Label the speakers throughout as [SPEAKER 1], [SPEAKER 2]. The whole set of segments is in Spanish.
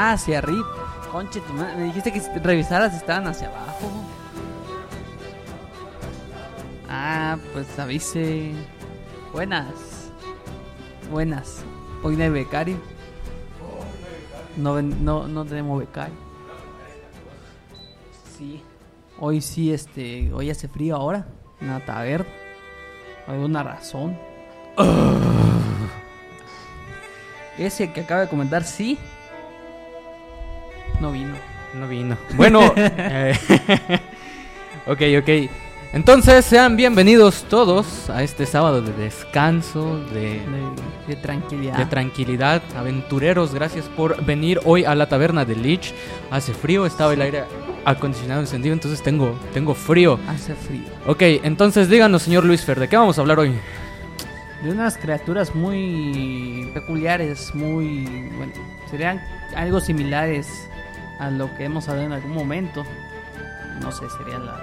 [SPEAKER 1] Hacia arriba. Conche, me dijiste que revisaras estaban hacia abajo. Ah, pues avise. Buenas. Buenas. Hoy no hay becario. No, no, no tenemos becario. Sí. Hoy sí, este. Hoy hace frío ahora. En la taberna. Alguna razón. Ese que acaba de comentar, sí. No vino.
[SPEAKER 2] No vino. Bueno, eh, ok, ok. Entonces, sean bienvenidos todos a este sábado de descanso, de,
[SPEAKER 1] De, de tranquilidad.
[SPEAKER 2] de tranquilidad. Aventureros, gracias por venir hoy a la taberna de Lich. Hace frío, estaba el aire acondicionado encendido, entonces tengo, tengo frío.
[SPEAKER 1] Hace frío.
[SPEAKER 2] Ok, entonces díganos, señor Luis Fer, ¿de qué vamos a hablar hoy?
[SPEAKER 1] De unas criaturas muy peculiares, muy. Bueno, serían algo similares a lo que hemos hablado en algún momento. No sé, serían las.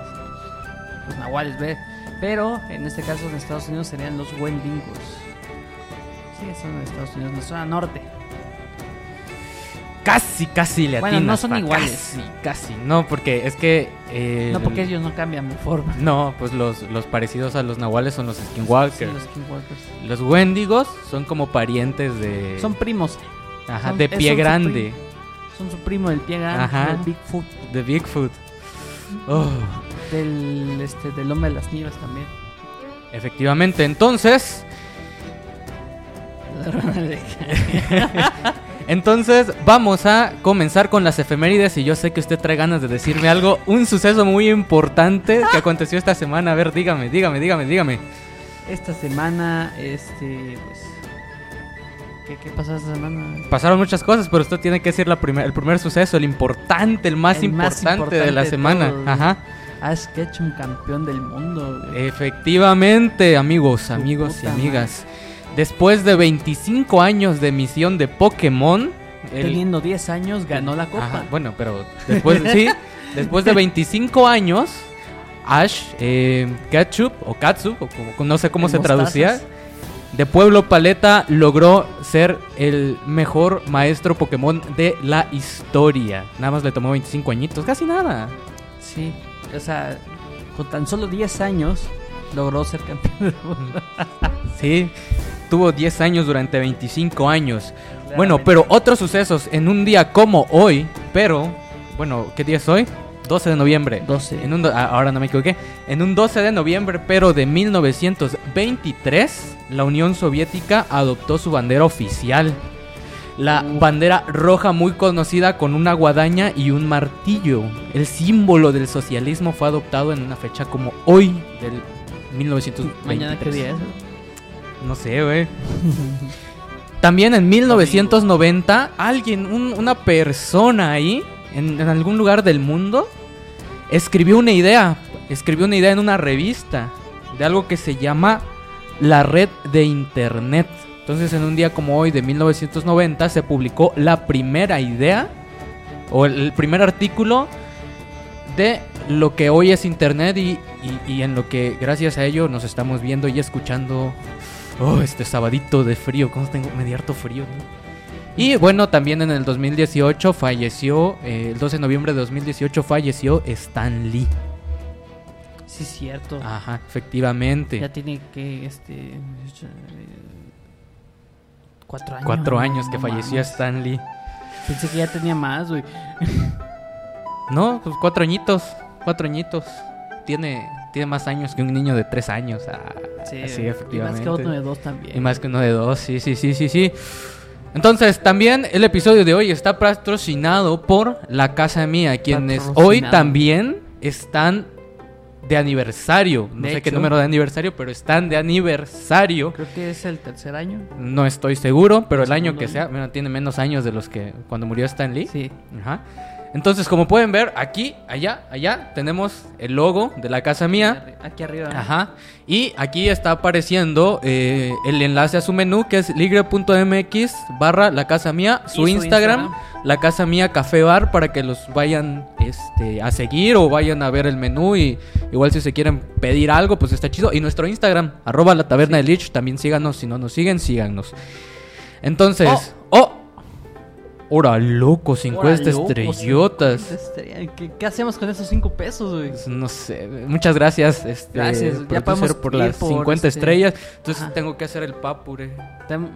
[SPEAKER 1] Los nahuales, ve. Pero en este caso en Estados Unidos serían los Wendigos. Sí, son en Estados Unidos, en la zona norte.
[SPEAKER 2] Casi, casi le
[SPEAKER 1] Bueno, no son
[SPEAKER 2] pa,
[SPEAKER 1] iguales.
[SPEAKER 2] Casi, casi. No, porque es que... eh,
[SPEAKER 1] No, porque
[SPEAKER 2] el-
[SPEAKER 1] ellos no cambian de forma.
[SPEAKER 2] No, pues los, los parecidos a los nahuales son los skinwalkers.
[SPEAKER 1] Sí, los Skinwalkers.
[SPEAKER 2] Los wendigos son como parientes de...
[SPEAKER 1] Son primos.
[SPEAKER 2] Ajá,
[SPEAKER 1] son-
[SPEAKER 2] de pie grande.
[SPEAKER 1] Son su primo del pie grande,
[SPEAKER 2] Ajá.
[SPEAKER 1] Bigfoot,
[SPEAKER 2] De Bigfoot. Oh,
[SPEAKER 1] del, este, del hombre de las nieves también.
[SPEAKER 2] efectivamente, entonces... Entonces vamos a comenzar con las efemérides y yo sé que usted trae ganas de decirme algo, un suceso muy importante que aconteció esta semana. A ver, dígame, dígame, dígame, dígame.
[SPEAKER 1] Esta semana, este, pues... ¿Qué, qué pasó esta semana?
[SPEAKER 2] Pasaron muchas cosas, pero usted tiene que decir la primer, el primer suceso, el importante, el más,
[SPEAKER 1] El más
[SPEAKER 2] importante, de la
[SPEAKER 1] de
[SPEAKER 2] semana.
[SPEAKER 1] todos.
[SPEAKER 2] Ajá.
[SPEAKER 1] Ash Ketchum, campeón del mundo. güey.
[SPEAKER 2] Efectivamente, amigos, amigos y amigas. Después de 25 años de emisión de Pokémon, el-
[SPEAKER 1] Teniendo 10 años, ganó la copa.
[SPEAKER 2] Ajá, bueno, pero después, sí, después de 25 años, Ash eh, Ketchup o Katsup, o como- no sé cómo se
[SPEAKER 1] mostazas.
[SPEAKER 2] traducía, de Pueblo Paleta logró ser el mejor maestro Pokémon de la historia. Nada más le tomó 25 añitos, casi nada.
[SPEAKER 1] Sí, o sea, con tan solo 10 años logró ser campeón del mundo.
[SPEAKER 2] Sí, tuvo 10 años durante 25 años. Bueno, pero otros sucesos en un día como hoy, pero, bueno, ¿qué día es hoy? 12 de noviembre.
[SPEAKER 1] 12.
[SPEAKER 2] En un do- ah, ahora no me equivoqué. En un 12 de noviembre, pero de 1923, la Unión Soviética adoptó su bandera oficial. La bandera roja muy conocida con una guadaña y un martillo. El símbolo del socialismo fue adoptado en una fecha como hoy del 1923.
[SPEAKER 1] Mañana qué día es.
[SPEAKER 2] No sé, güey. También en 1990, alguien, un- una persona ahí, en, en algún lugar del mundo, escribió una idea. Escribió una idea en una revista de algo que se llama la red de Internet. Entonces, en un día como hoy de 1990, se publicó la primera idea o el, primer artículo de lo que hoy es Internet y, y- en lo que gracias a ello nos estamos viendo y escuchando. Oh, este sabadito de frío, como tengo harto frío. ¿no? Y bueno, también en el 2018 falleció, eh, el 12 de noviembre de 2018 falleció Stan Lee.
[SPEAKER 1] Sí, cierto.
[SPEAKER 2] Ajá, efectivamente.
[SPEAKER 1] Ya tiene que, este... Cuatro años.
[SPEAKER 2] Cuatro años
[SPEAKER 1] no
[SPEAKER 2] que falleció
[SPEAKER 1] mames.
[SPEAKER 2] Stan Lee.
[SPEAKER 1] Pensé que ya tenía más, güey.
[SPEAKER 2] No, pues cuatro añitos, cuatro añitos. Tiene, tiene más años que un niño de tres años. Ah, sí,
[SPEAKER 1] Y más que
[SPEAKER 2] efectivamente.
[SPEAKER 1] otro de dos también.
[SPEAKER 2] Y más que uno de dos, sí, sí, sí, sí, sí. Entonces, también el episodio de hoy está patrocinado por La Casa Mía, quienes hoy también están de aniversario. No
[SPEAKER 1] De
[SPEAKER 2] sé qué número de aniversario, pero están de aniversario.
[SPEAKER 1] Creo que es el tercer año.
[SPEAKER 2] No estoy seguro, pero el año que
[SPEAKER 1] año.
[SPEAKER 2] sea, bueno, tiene menos años de los que cuando murió Stan Lee.
[SPEAKER 1] Sí.
[SPEAKER 2] Ajá. Entonces, como pueden ver, aquí, allá, allá, tenemos el logo de la casa mía.
[SPEAKER 1] Aquí arriba.
[SPEAKER 2] Ajá. Y aquí está apareciendo eh, el enlace a su menú, que es ligre.mx barra la casa mía, su,
[SPEAKER 1] su
[SPEAKER 2] Instagram,
[SPEAKER 1] Instagram.
[SPEAKER 2] la casa mía café bar, para que los vayan este, a seguir o vayan a ver el menú. Y igual si se quieren pedir algo, pues está chido. Y nuestro Instagram, arroba la taberna de Lich, también síganos. Si no nos siguen, síganos. Entonces, oh, Hora loco, 50
[SPEAKER 1] Órale, loco,
[SPEAKER 2] estrellotas.
[SPEAKER 1] 50 estrellas. ¿Qué, qué hacemos con esos 5 pesos, güey?
[SPEAKER 2] Pues, no sé, muchas gracias, este,
[SPEAKER 1] Gracias, ya podemos
[SPEAKER 2] por las
[SPEAKER 1] por,
[SPEAKER 2] 50
[SPEAKER 1] este,
[SPEAKER 2] estrellas. Entonces
[SPEAKER 1] ajá.
[SPEAKER 2] tengo que hacer el papure.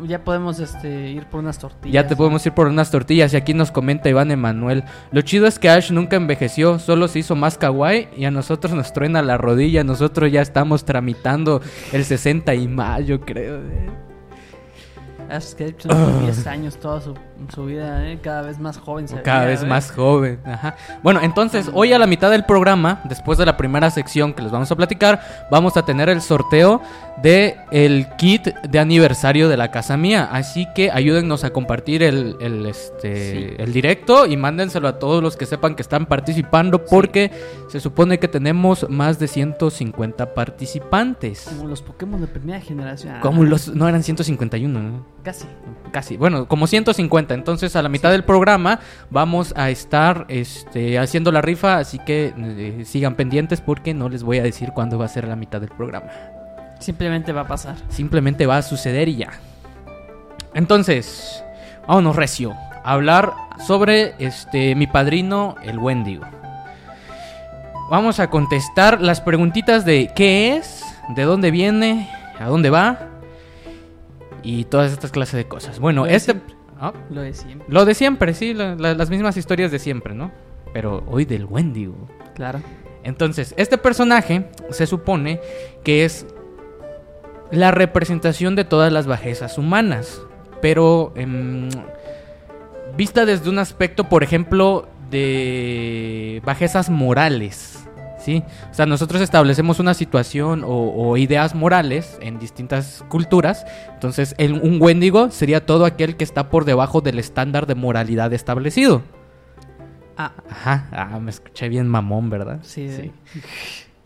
[SPEAKER 1] Ya podemos este, ir por unas tortillas.
[SPEAKER 2] Ya te podemos ir por unas tortillas y aquí nos comenta Iván Emanuel. Lo chido es que Ash nunca envejeció, solo se hizo más kawaii y a nosotros nos truena la rodilla. Nosotros ya estamos tramitando el 60 y más, yo creo. eh.
[SPEAKER 1] Ash Ketchum,
[SPEAKER 2] Ah.
[SPEAKER 1] 10 años toda su, su vida, ¿eh? cada vez más joven. se
[SPEAKER 2] Cada vez
[SPEAKER 1] ¿eh?
[SPEAKER 2] más joven. Ajá. Bueno, entonces, hoy a la mitad del programa, después de la primera sección que les vamos a platicar, vamos a tener el sorteo de el kit de aniversario de la casa mía. Así que ayúdennos a compartir el, el, este,
[SPEAKER 1] Sí.
[SPEAKER 2] el directo y mándenselo a todos los que sepan que están participando porque se supone que tenemos más de 150 participantes.
[SPEAKER 1] Como los Pokémon de primera generación. Ah,
[SPEAKER 2] Como los... No eran 151, ¿no?
[SPEAKER 1] Casi.
[SPEAKER 2] Casi, bueno, como 150. Entonces, a la mitad del programa vamos a estar este, haciendo la rifa. Así que eh, sigan pendientes porque no les voy a decir cuándo va a ser la mitad del programa.
[SPEAKER 1] Simplemente va a pasar.
[SPEAKER 2] Simplemente va a suceder y ya. Entonces, vámonos recio. A hablar sobre este, mi padrino, el Wendigo. Vamos a contestar las preguntitas de qué es, de dónde viene, a dónde va y todas estas clases de cosas. Bueno,
[SPEAKER 1] Lo
[SPEAKER 2] este... Ah,
[SPEAKER 1] Lo de siempre.
[SPEAKER 2] lo de siempre, sí, la- la- las mismas historias de siempre, ¿no? Pero hoy del Wendigo.
[SPEAKER 1] Claro.
[SPEAKER 2] Entonces, este personaje se supone que es la representación de todas las bajezas humanas, pero em, vista desde un aspecto, por ejemplo, de bajezas morales. ¿Sí? O sea, nosotros establecemos una situación o, o ideas morales en distintas culturas. Entonces, el- un Wendigo sería todo aquel que está por debajo del estándar de moralidad establecido.
[SPEAKER 1] Ah,
[SPEAKER 2] Ajá, ah, me escuché bien mamón, ¿verdad?
[SPEAKER 1] sí.
[SPEAKER 2] Sí,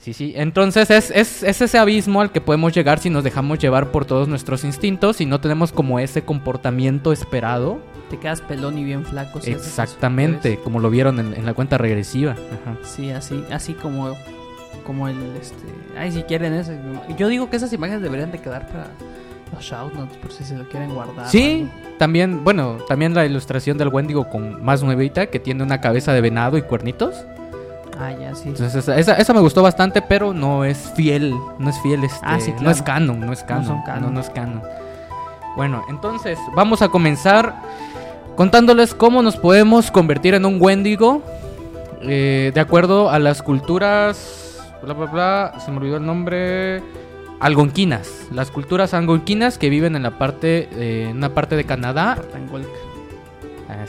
[SPEAKER 2] sí. sí. Entonces es, es, es ese abismo al que podemos llegar si nos dejamos llevar por todos nuestros instintos y no tenemos como ese comportamiento esperado.
[SPEAKER 1] Te quedas pelón y bien flaco. si
[SPEAKER 2] Exactamente, como lo vieron en, en la cuenta regresiva.
[SPEAKER 1] Sí, así, así como, como el, este... Ay, si quieren eso. Yo digo que esas imágenes deberían de quedar para los shoutnotes, por si se lo quieren guardar.
[SPEAKER 2] Sí, también, bueno, también la ilustración del Wendigo con más nuevita que tiene una cabeza de venado y cuernitos.
[SPEAKER 1] Ah, ya, sí.
[SPEAKER 2] Entonces esa, esa, esa me gustó bastante, pero no es fiel, no es fiel, este,
[SPEAKER 1] Ah, sí,
[SPEAKER 2] no es canon, no es canon, no, no es canon. Bueno, entonces vamos a comenzar contándoles cómo nos podemos convertir en un Wendigo eh, de acuerdo a las culturas, bla bla bla, se me olvidó el nombre, algonquinas, las culturas algonquinas que viven en la parte, eh, en una parte de Canadá,
[SPEAKER 1] Tangolca.
[SPEAKER 2] Ah.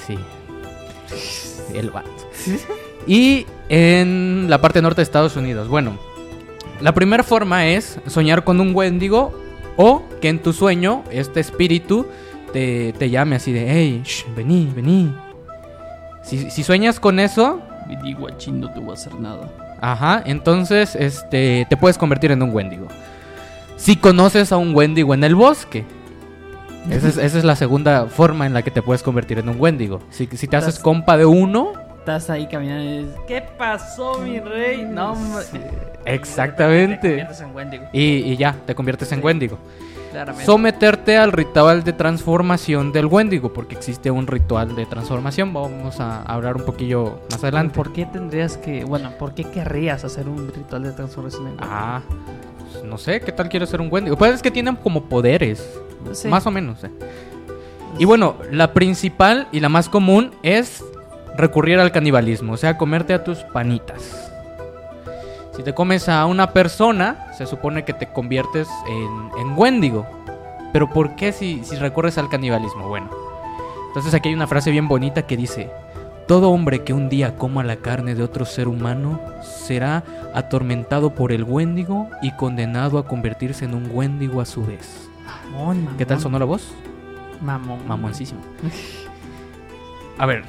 [SPEAKER 2] El vato. Y en la parte norte de Estados Unidos. Bueno, la primera forma es soñar con un Wendigo o que en tu sueño este espíritu te, te llame así de, hey, shh, vení, vení. Si, si sueñas con eso,
[SPEAKER 1] digo, no te voy a hacer nada.
[SPEAKER 2] ajá, entonces este, te puedes convertir en un Wendigo. Si conoces a un Wendigo en el bosque. Esa es, esa es la segunda forma en la que te puedes convertir en un Wendigo. Si, si te haces compa de uno,
[SPEAKER 1] Estás ahí caminando y dices, ¿qué pasó, mi rey? No. Te
[SPEAKER 2] exactamente.
[SPEAKER 1] conviertes en Wendigo,
[SPEAKER 2] Y, y ya, te conviertes en
[SPEAKER 1] Sí.
[SPEAKER 2] Wendigo.
[SPEAKER 1] claramente.
[SPEAKER 2] Someterte al ritual de transformación del Wendigo, porque existe un ritual de transformación. Vamos a hablar un poquillo más adelante.
[SPEAKER 1] ¿Por qué tendrías que, bueno, por qué querrías hacer un ritual de transformación en Wendigo?
[SPEAKER 2] Ah, pues, no sé, ¿qué tal quiero ser un Wendigo? Pues es que tienen como poderes,
[SPEAKER 1] Sí.
[SPEAKER 2] más o menos. eh. Y bueno, la principal y la más común es recurrir al canibalismo, o sea, comerte a tus panitas. Si te comes a una persona, se supone que te conviertes en, en Wendigo. Pero ¿por qué si, si recurres al canibalismo? Bueno, entonces aquí hay una frase bien bonita que dice, todo hombre que un día coma la carne de otro ser humano será atormentado por el Wendigo y condenado a convertirse en un Wendigo a su vez.
[SPEAKER 1] Mamón,
[SPEAKER 2] ¿Qué tal sonó la voz?
[SPEAKER 1] Mamón.
[SPEAKER 2] Mamoncísimo. A ver.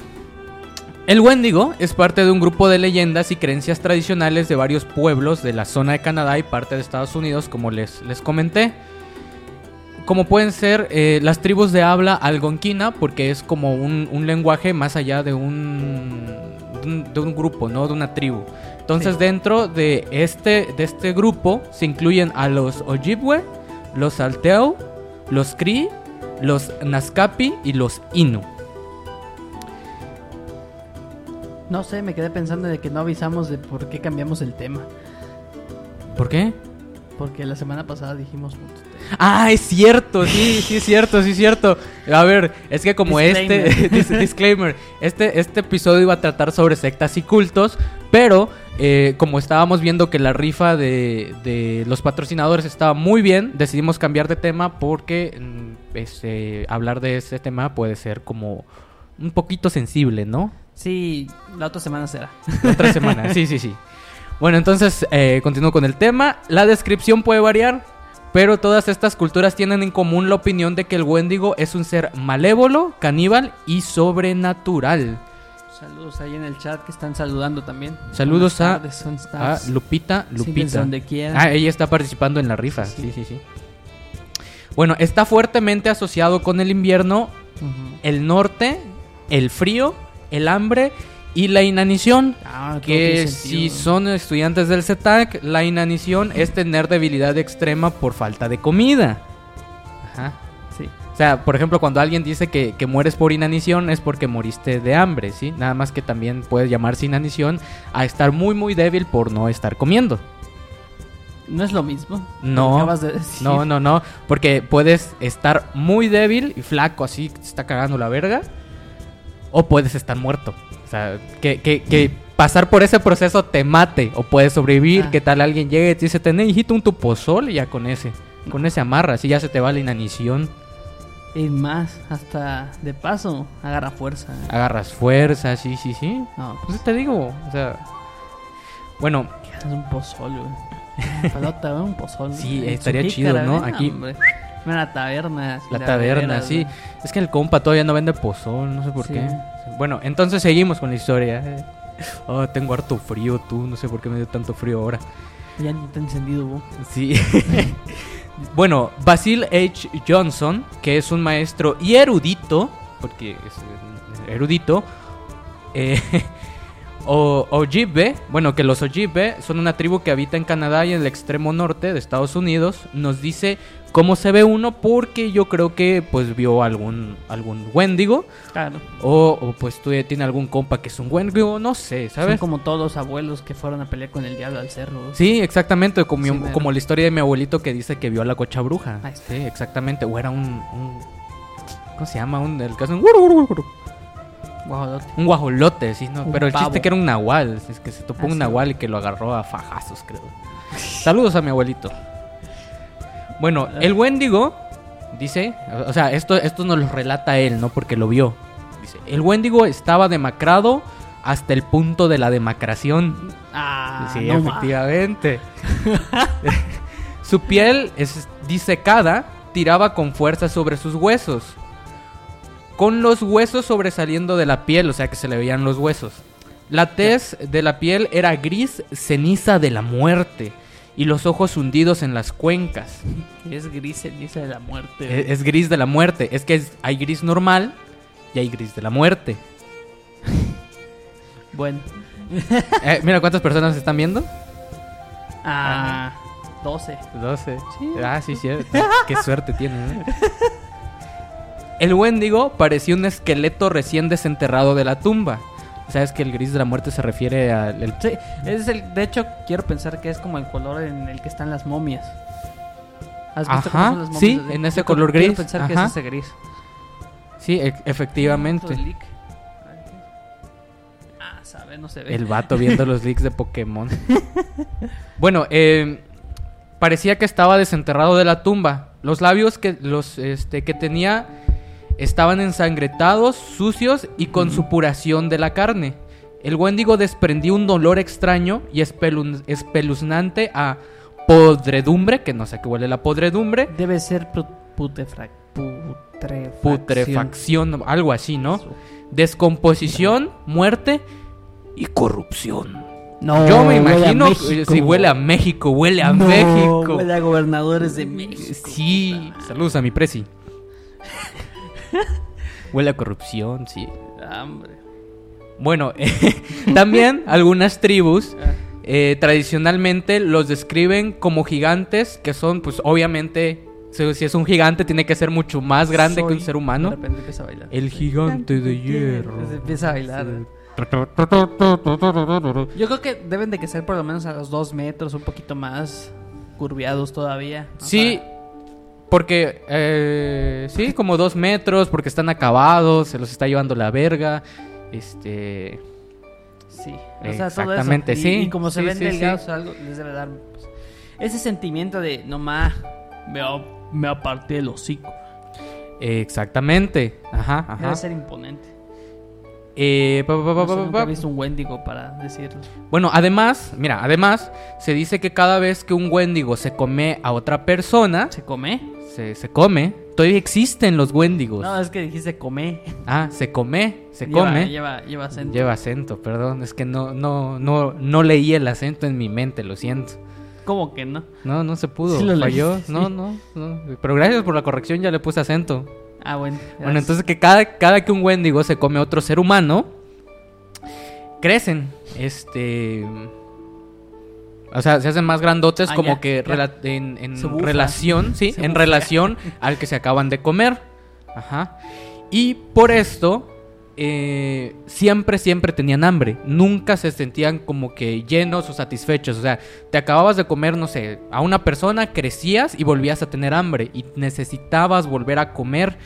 [SPEAKER 2] El Wendigo es parte de un grupo de leyendas y creencias tradicionales de varios pueblos de la zona de Canadá y parte de Estados Unidos, como les, les comenté. Como pueden ser eh, las tribus de habla algonquina, porque es como un, un lenguaje más allá de un, de un, de un grupo, ¿no? De una tribu. Entonces,
[SPEAKER 1] Sí.
[SPEAKER 2] dentro de este, de este grupo se incluyen a los Ojibwe, los Alteo, los Cree, los Naskapi y los Inu.
[SPEAKER 1] No sé, me quedé pensando de que no avisamos de por qué cambiamos el tema.
[SPEAKER 2] ¿Por qué?
[SPEAKER 1] Porque la semana pasada dijimos.
[SPEAKER 2] Ah, es cierto, sí, sí es cierto, sí es cierto. A ver, es que como
[SPEAKER 1] Disclaimer.
[SPEAKER 2] este dis- disclaimer, este este episodio iba a tratar sobre sectas y cultos, pero eh, como estábamos viendo que la rifa de, de los patrocinadores estaba muy bien, decidimos cambiar de tema porque mm, este, hablar de ese tema puede ser como un poquito sensible, ¿no?
[SPEAKER 1] Sí, la otra semana será.
[SPEAKER 2] La otra semana, sí, sí, sí. Bueno, entonces eh, continúo con el tema. La descripción puede variar, pero todas estas culturas tienen en común la opinión de que el Wendigo es un ser malévolo, caníbal y sobrenatural.
[SPEAKER 1] Saludos ahí en el chat que están saludando también.
[SPEAKER 2] Saludos a-. Lupita,
[SPEAKER 1] Sí,
[SPEAKER 2] Lupita.
[SPEAKER 1] donde.
[SPEAKER 2] Ah, ella está participando en la rifa,
[SPEAKER 1] Sí,
[SPEAKER 2] sí, sí, sí. Bueno, está fuertemente asociado con el invierno, el norte, el frío, el hambre y la inanición.
[SPEAKER 1] Ah,
[SPEAKER 2] que si son estudiantes del CETAC, la inanición es tener debilidad extrema por falta de comida. Ajá.
[SPEAKER 1] Sí.
[SPEAKER 2] O sea, por ejemplo, cuando alguien dice que, que mueres por inanición es porque moriste de hambre, ¿sí? Nada más que también puede llamarse inanición a estar muy, muy débil por no estar comiendo.
[SPEAKER 1] No es lo mismo.
[SPEAKER 2] No.
[SPEAKER 1] Lo acabas de decir.
[SPEAKER 2] No, no, no, porque puedes estar muy débil y flaco, así, que te está cagando la verga, o puedes estar muerto. O sea, que, que, que pasar por ese proceso te mate, o puedes sobrevivir,
[SPEAKER 1] Ah.
[SPEAKER 2] que tal alguien llegue y te dice, ten, hijito, un tu pozol, y ya con ese, con ese amarra, así ya se te va la inanición,
[SPEAKER 1] Y más, hasta de paso, agarra fuerza.
[SPEAKER 2] agarras fuerza, sí, sí, sí.
[SPEAKER 1] No,
[SPEAKER 2] Pues te digo, o sea, bueno,
[SPEAKER 1] es un pozol, güey. Palota, güey, un pozol.
[SPEAKER 2] Sí, estaría chido, ¿no?
[SPEAKER 1] güey,
[SPEAKER 2] Aquí-
[SPEAKER 1] hombre. La taberna.
[SPEAKER 2] La taberna, sí. Es que el compa todavía no vende pozol, no sé por
[SPEAKER 1] Sí.
[SPEAKER 2] qué. Bueno, entonces seguimos con la historia. Oh, tengo harto frío, tú, no sé por qué me dio tanto frío ahora.
[SPEAKER 1] Ya ni te encendido, güey.
[SPEAKER 2] Sí. bueno, Basil H. Johnson, que es un maestro y erudito, porque es eh, erudito, eh, o Ojibwe, bueno, que los Ojibwe son una tribu que habita en Canadá y en el extremo norte de Estados Unidos, nos dice cómo se ve uno porque yo creo que pues vio algún algún Wendigo
[SPEAKER 1] Claro.
[SPEAKER 2] o, o, pues tú tiene algún compa que es un Wendigo, no sé,
[SPEAKER 1] Son
[SPEAKER 2] ¿sabes?
[SPEAKER 1] como todos los abuelos que fueron a pelear con el diablo al cerro.
[SPEAKER 2] Sí, exactamente, como,
[SPEAKER 1] Sí,
[SPEAKER 2] mi-
[SPEAKER 1] mero.
[SPEAKER 2] como la historia de mi abuelito que dice que vio a la cocha bruja.
[SPEAKER 1] Ahí está.
[SPEAKER 2] Sí, exactamente, o era un, un- ¿cómo se llama? Un el caso un,
[SPEAKER 1] Guajolote.
[SPEAKER 2] un guajolote, sí, no,
[SPEAKER 1] Un
[SPEAKER 2] pero el chiste
[SPEAKER 1] pavo.
[SPEAKER 2] que era un nahual, es que se topó
[SPEAKER 1] Ah,
[SPEAKER 2] un
[SPEAKER 1] sí.
[SPEAKER 2] nahual y que lo agarró a fajazos, creo. Saludos a mi abuelito. Bueno, el Wendigo dice, o sea, esto esto nos lo relata él, no porque lo vio. Dice, el Wendigo estaba demacrado hasta el punto de la demacración.
[SPEAKER 1] Ah,
[SPEAKER 2] Sí,
[SPEAKER 1] no
[SPEAKER 2] efectivamente. Su piel es disecada, tiraba con fuerza sobre sus huesos. Con los huesos sobresaliendo de la piel, o sea que se le veían los huesos. La tez de la piel era gris ceniza de la muerte y los ojos hundidos en las cuencas.
[SPEAKER 1] Es gris ceniza de la muerte.
[SPEAKER 2] Es, gris de la muerte. Es que es- hay gris normal y hay gris de la muerte.
[SPEAKER 1] Bueno.
[SPEAKER 2] Eh, mira cuántas personas están viendo.
[SPEAKER 1] Ah, 12.
[SPEAKER 2] 12.
[SPEAKER 1] Sí.
[SPEAKER 2] Ah, sí, cierto. Qué suerte tiene, ¿eh? El Wendigo parecía un esqueleto recién desenterrado de la tumba. ¿Sabes que el gris de la muerte se refiere al... el-
[SPEAKER 1] Sí, es el, de hecho, quiero pensar que es como el color en el que están las momias. ¿Has visto cómo
[SPEAKER 2] Ajá,
[SPEAKER 1] son las momias?
[SPEAKER 2] sí, en ese color
[SPEAKER 1] quiero
[SPEAKER 2] gris,
[SPEAKER 1] pensar que es ese gris.
[SPEAKER 2] Sí, e- efectivamente.
[SPEAKER 1] Ah, sabe, no se ve.
[SPEAKER 2] El vato viendo los leaks de Pokémon. bueno, eh, parecía que estaba desenterrado de la tumba. Los labios que, los, este, que tenía estaban ensangrentados, sucios y con supuración de la carne. El Wendigo desprendió un dolor extraño y espeluznante a podredumbre, que no sé qué huele la podredumbre,
[SPEAKER 1] Debe ser putrefacción.
[SPEAKER 2] putrefacción, algo así, ¿no? Descomposición, muerte y corrupción.
[SPEAKER 1] No,
[SPEAKER 2] Yo me imagino si huele a México, huele a
[SPEAKER 1] No,
[SPEAKER 2] México.
[SPEAKER 1] Huele a gobernadores de México.
[SPEAKER 2] Sí, saludos a mi presi. huele a corrupción, sí.
[SPEAKER 1] Ah.
[SPEAKER 2] Bueno, también algunas tribus
[SPEAKER 1] Ah,
[SPEAKER 2] eh, tradicionalmente los describen como gigantes, que son, pues obviamente, si si es un gigante tiene que ser mucho más grande que un ser
[SPEAKER 1] De
[SPEAKER 2] humano.
[SPEAKER 1] repente empieza a bailar.
[SPEAKER 2] El gigante de hierro.
[SPEAKER 1] Se empieza a bailar. Yo creo que deben de que ser por lo menos a los dos metros, un poquito más curviados todavía. ¿no?
[SPEAKER 2] Sí, porque, eh, sí, como dos metros, porque están acabados, se los está llevando la verga. Este.
[SPEAKER 1] Sí, o sea, todo
[SPEAKER 2] Exactamente,
[SPEAKER 1] eso. Y-
[SPEAKER 2] sí,
[SPEAKER 1] Y, como se
[SPEAKER 2] sí,
[SPEAKER 1] ven
[SPEAKER 2] sí,
[SPEAKER 1] delgados
[SPEAKER 2] sí.
[SPEAKER 1] o algo, les debe dar pues, ese sentimiento de, no más, me, me aparté el hocico.
[SPEAKER 2] Exactamente. Ajá, ajá.
[SPEAKER 1] Debe ser imponente.
[SPEAKER 2] Eh, pa, pa, pa,
[SPEAKER 1] No
[SPEAKER 2] pa,
[SPEAKER 1] sé,
[SPEAKER 2] pa,
[SPEAKER 1] nunca he
[SPEAKER 2] pa.
[SPEAKER 1] visto un Wendigo para decirlo.
[SPEAKER 2] Bueno, además, mira, además, se dice que cada vez que un Wendigo se come a otra persona,
[SPEAKER 1] ¿Se come?
[SPEAKER 2] se, se come. Todavía existen los Wendigos.
[SPEAKER 1] No, es que dijiste come.
[SPEAKER 2] Ah, se come, se
[SPEAKER 1] Lleva-
[SPEAKER 2] come.
[SPEAKER 1] Lleva, lleva acento.
[SPEAKER 2] Lleva acento, perdón. Es que no, no, no, no leí el acento en mi mente, lo siento.
[SPEAKER 1] ¿Cómo que no?
[SPEAKER 2] No, no se pudo.
[SPEAKER 1] Sí lo
[SPEAKER 2] falló.
[SPEAKER 1] leíste,
[SPEAKER 2] No, no, no. Pero gracias por la corrección, ya le puse acento.
[SPEAKER 1] Ah, bueno.
[SPEAKER 2] Bueno, entonces que cada, cada que un Wendigo se come a otro ser humano, crecen. Este. O sea, se hacen más grandotes
[SPEAKER 1] Ah,
[SPEAKER 2] como
[SPEAKER 1] ya,
[SPEAKER 2] que
[SPEAKER 1] ya.
[SPEAKER 2] en, relación, sí,
[SPEAKER 1] Se
[SPEAKER 2] en
[SPEAKER 1] bufa.
[SPEAKER 2] relación al que se acaban de comer. Ajá. Y por esto, eh, siempre, siempre tenían hambre. Nunca se sentían como que llenos o satisfechos. O sea, te acababas de comer, no sé, a una persona, crecías y volvías a tener hambre. Y necesitabas volver a comer.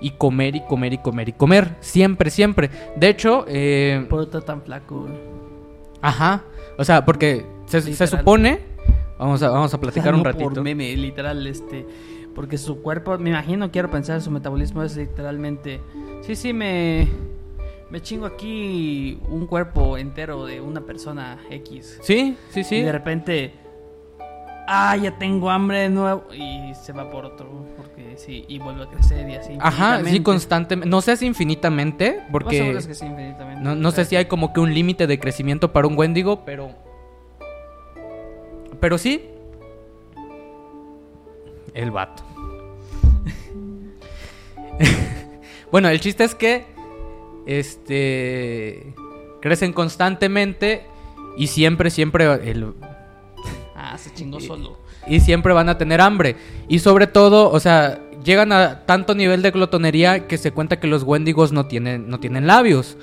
[SPEAKER 2] Y comer y comer y comer y comer. Siempre, siempre. De hecho, eh,
[SPEAKER 1] Por otro tan flaco,
[SPEAKER 2] ajá. O sea, porque se, supone. Vamos a, vamos a platicar
[SPEAKER 1] No
[SPEAKER 2] un
[SPEAKER 1] Por
[SPEAKER 2] ratito.
[SPEAKER 1] meme, literal, este. Porque su cuerpo, me imagino, quiero pensar, su metabolismo es literalmente. Sí, sí, me. Me chingo aquí un cuerpo entero de una persona X.
[SPEAKER 2] Sí, sí,
[SPEAKER 1] Y
[SPEAKER 2] sí.
[SPEAKER 1] de repente. Ah, ya tengo hambre de nuevo. Y se va por otro. Porque sí, y vuelve a crecer y así.
[SPEAKER 2] Ajá, sí, constantemente. No sé si infinitamente, porque.
[SPEAKER 1] que sí, infinitamente.
[SPEAKER 2] No, no sé si hay como que un límite de crecimiento para un Wendigo, pero. Pero sí. El vato. bueno, el chiste es que. Este. Crecen constantemente. Y siempre, siempre. el-
[SPEAKER 1] Ah, se chingó solo.
[SPEAKER 2] y siempre van a tener hambre. Y sobre todo, o sea, llegan a tanto nivel de glotonería que se cuenta que los Wendigos no tienen, no tienen labios.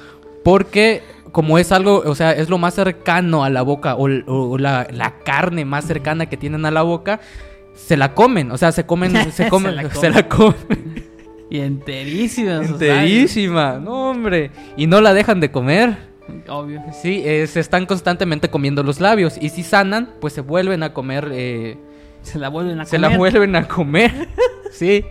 [SPEAKER 2] Porque como es algo, o sea, es lo más cercano a la boca o, o la, la carne más cercana que tienen a la boca, se la comen. O sea, se comen, se
[SPEAKER 1] Se
[SPEAKER 2] comen,
[SPEAKER 1] la
[SPEAKER 2] se la comen.
[SPEAKER 1] Y enterísima.
[SPEAKER 2] Enterísima, no hombre. Y no la dejan de comer.
[SPEAKER 1] Obvio.
[SPEAKER 2] Sí, eh, se están constantemente comiendo los labios. Y si sanan, pues se vuelven a comer... eh,
[SPEAKER 1] Se la vuelven a
[SPEAKER 2] se
[SPEAKER 1] comer.
[SPEAKER 2] la vuelven a comer. sí.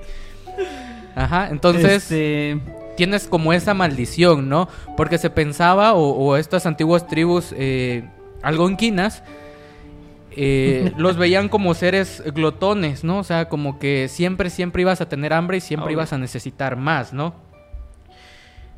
[SPEAKER 2] Ajá, entonces
[SPEAKER 1] Este,
[SPEAKER 2] tienes como esa maldición, ¿no? Porque se pensaba, o, o estas antiguas tribus eh, algonquinas, eh, los veían como seres glotones, ¿no? O sea, como que siempre, siempre ibas a tener hambre y siempre ibas a necesitar más, ¿no?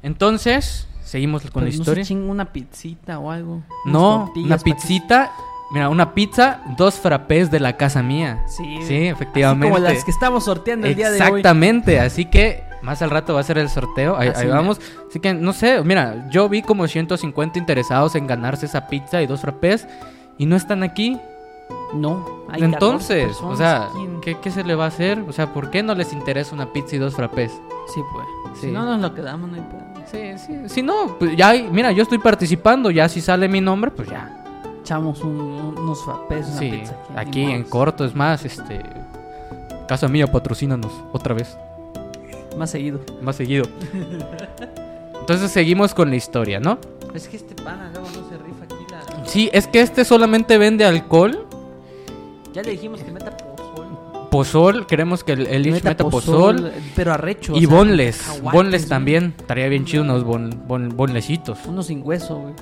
[SPEAKER 2] Entonces, seguimos con la
[SPEAKER 1] ¿no
[SPEAKER 2] historia.
[SPEAKER 1] se chinga una pizzita o algo?
[SPEAKER 2] No, una pizzita. Mira, una pizza, dos frappés de la casa mía.
[SPEAKER 1] Sí,
[SPEAKER 2] Sí, efectivamente.
[SPEAKER 1] Así como las que estamos sorteando el día de hoy.
[SPEAKER 2] Exactamente, así que más al rato va a ser el sorteo. Ahí, vamos. Así que no sé, mira, yo vi como 150 interesados en ganarse esa pizza y dos frappés y no están aquí.
[SPEAKER 1] No, hay 14
[SPEAKER 2] Entonces,
[SPEAKER 1] personas
[SPEAKER 2] o sea, ¿qué, qué se le va a hacer? O sea, ¿por qué no les interesa una pizza y dos frappés?
[SPEAKER 1] Sí, pues.
[SPEAKER 2] Sí.
[SPEAKER 1] Si no nos lo quedamos, no hay pedo.
[SPEAKER 2] Sí, sí. Si no, pues ya, hay- mira, yo estoy participando, ya si sale mi nombre, pues ya.
[SPEAKER 1] Echamos un- un- unos frappés, una
[SPEAKER 2] Sí,
[SPEAKER 1] pizza aquí.
[SPEAKER 2] aquí en corto, es más, este... Casa mía, patrocínanos otra vez.
[SPEAKER 1] Más seguido.
[SPEAKER 2] Más seguido. Entonces seguimos con la historia, ¿no?
[SPEAKER 1] Es que este pana luego no se rifa aquí la...
[SPEAKER 2] Sí, es que este solamente vende alcohol.
[SPEAKER 1] Ya le dijimos que meta pozol.
[SPEAKER 2] Pozol, queremos que el, el Lich meta pozol.
[SPEAKER 1] Pero arrecho.
[SPEAKER 2] Y bonles. Bonles también. Estaría bien chido unos bon, bon- bonlecitos.
[SPEAKER 1] Unos sin hueso, güey.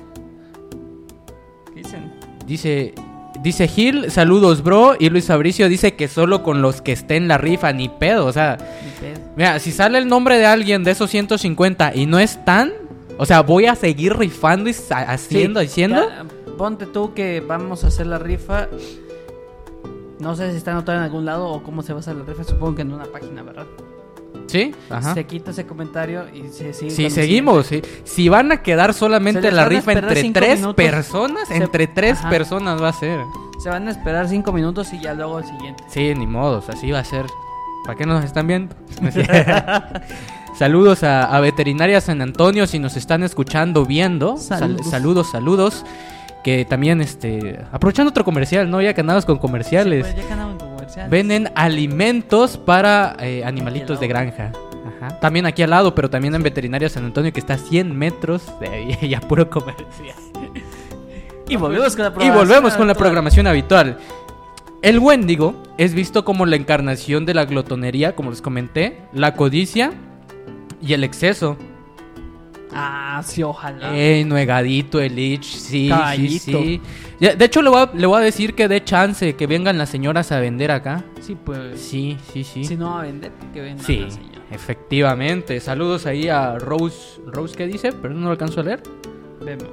[SPEAKER 1] ¿Qué dicen?
[SPEAKER 2] Dice, dice Gil, saludos bro. Y Luis Fabricio dice que solo con los que estén la rifa, ni pedo. O sea,
[SPEAKER 1] Ni pedo.
[SPEAKER 2] mira, si sale el nombre de alguien de esos 150 y no están, o sea, voy a seguir rifando y haciendo,
[SPEAKER 1] Sí,
[SPEAKER 2] haciendo.
[SPEAKER 1] ya, ponte tú que vamos a hacer la rifa. No sé si está anotado en algún lado o cómo se va a hacer la rifa. Supongo que en una página, ¿verdad?
[SPEAKER 2] Sí, ajá.
[SPEAKER 1] Se quita ese comentario y se sigue.
[SPEAKER 2] Sí, seguimos. sí. Si van a quedar solamente la rifa entre tres
[SPEAKER 1] minutos.
[SPEAKER 2] personas,
[SPEAKER 1] Se-
[SPEAKER 2] entre tres
[SPEAKER 1] Ajá.
[SPEAKER 2] personas va a ser.
[SPEAKER 1] Se van a esperar cinco minutos y ya luego el siguiente.
[SPEAKER 2] Sí, ni modos, así va a ser. ¿Para qué nos están viendo? Saludos a, a Veterinaria San Antonio si nos están escuchando, viendo. Sal-
[SPEAKER 1] Saludos.
[SPEAKER 2] saludos, saludos. Que también, este, aprovechando otro comercial, ¿no? Ya que andamos con comerciales.
[SPEAKER 1] Sí, pues, ya.
[SPEAKER 2] Venden alimentos para eh, animalitos de granja. Ajá. También aquí al lado, pero también en Veterinaria San Antonio, que está a 100 metros de ahí, ya puro comercial.
[SPEAKER 1] Y volvemos con la
[SPEAKER 2] Y
[SPEAKER 1] programación.
[SPEAKER 2] volvemos con la programación habitual. El Wendigo es visto como la encarnación de la glotonería, como les comenté, la codicia y el exceso.
[SPEAKER 1] Ah, sí, ojalá.
[SPEAKER 2] Ey, nuegadito, el Lich, sí, sí,
[SPEAKER 1] Caballito.
[SPEAKER 2] sí. Ya, De hecho, le voy, a, le voy a decir que dé chance, que vengan las señoras a vender acá.
[SPEAKER 1] Sí, pues.
[SPEAKER 2] Sí, sí, sí.
[SPEAKER 1] Si no va a vender, que venda
[SPEAKER 2] Sí,
[SPEAKER 1] la señora.
[SPEAKER 2] efectivamente. Saludos ahí a Rose. ¿Rose qué dice? Pero no lo alcanzo a leer.
[SPEAKER 1] Vemos.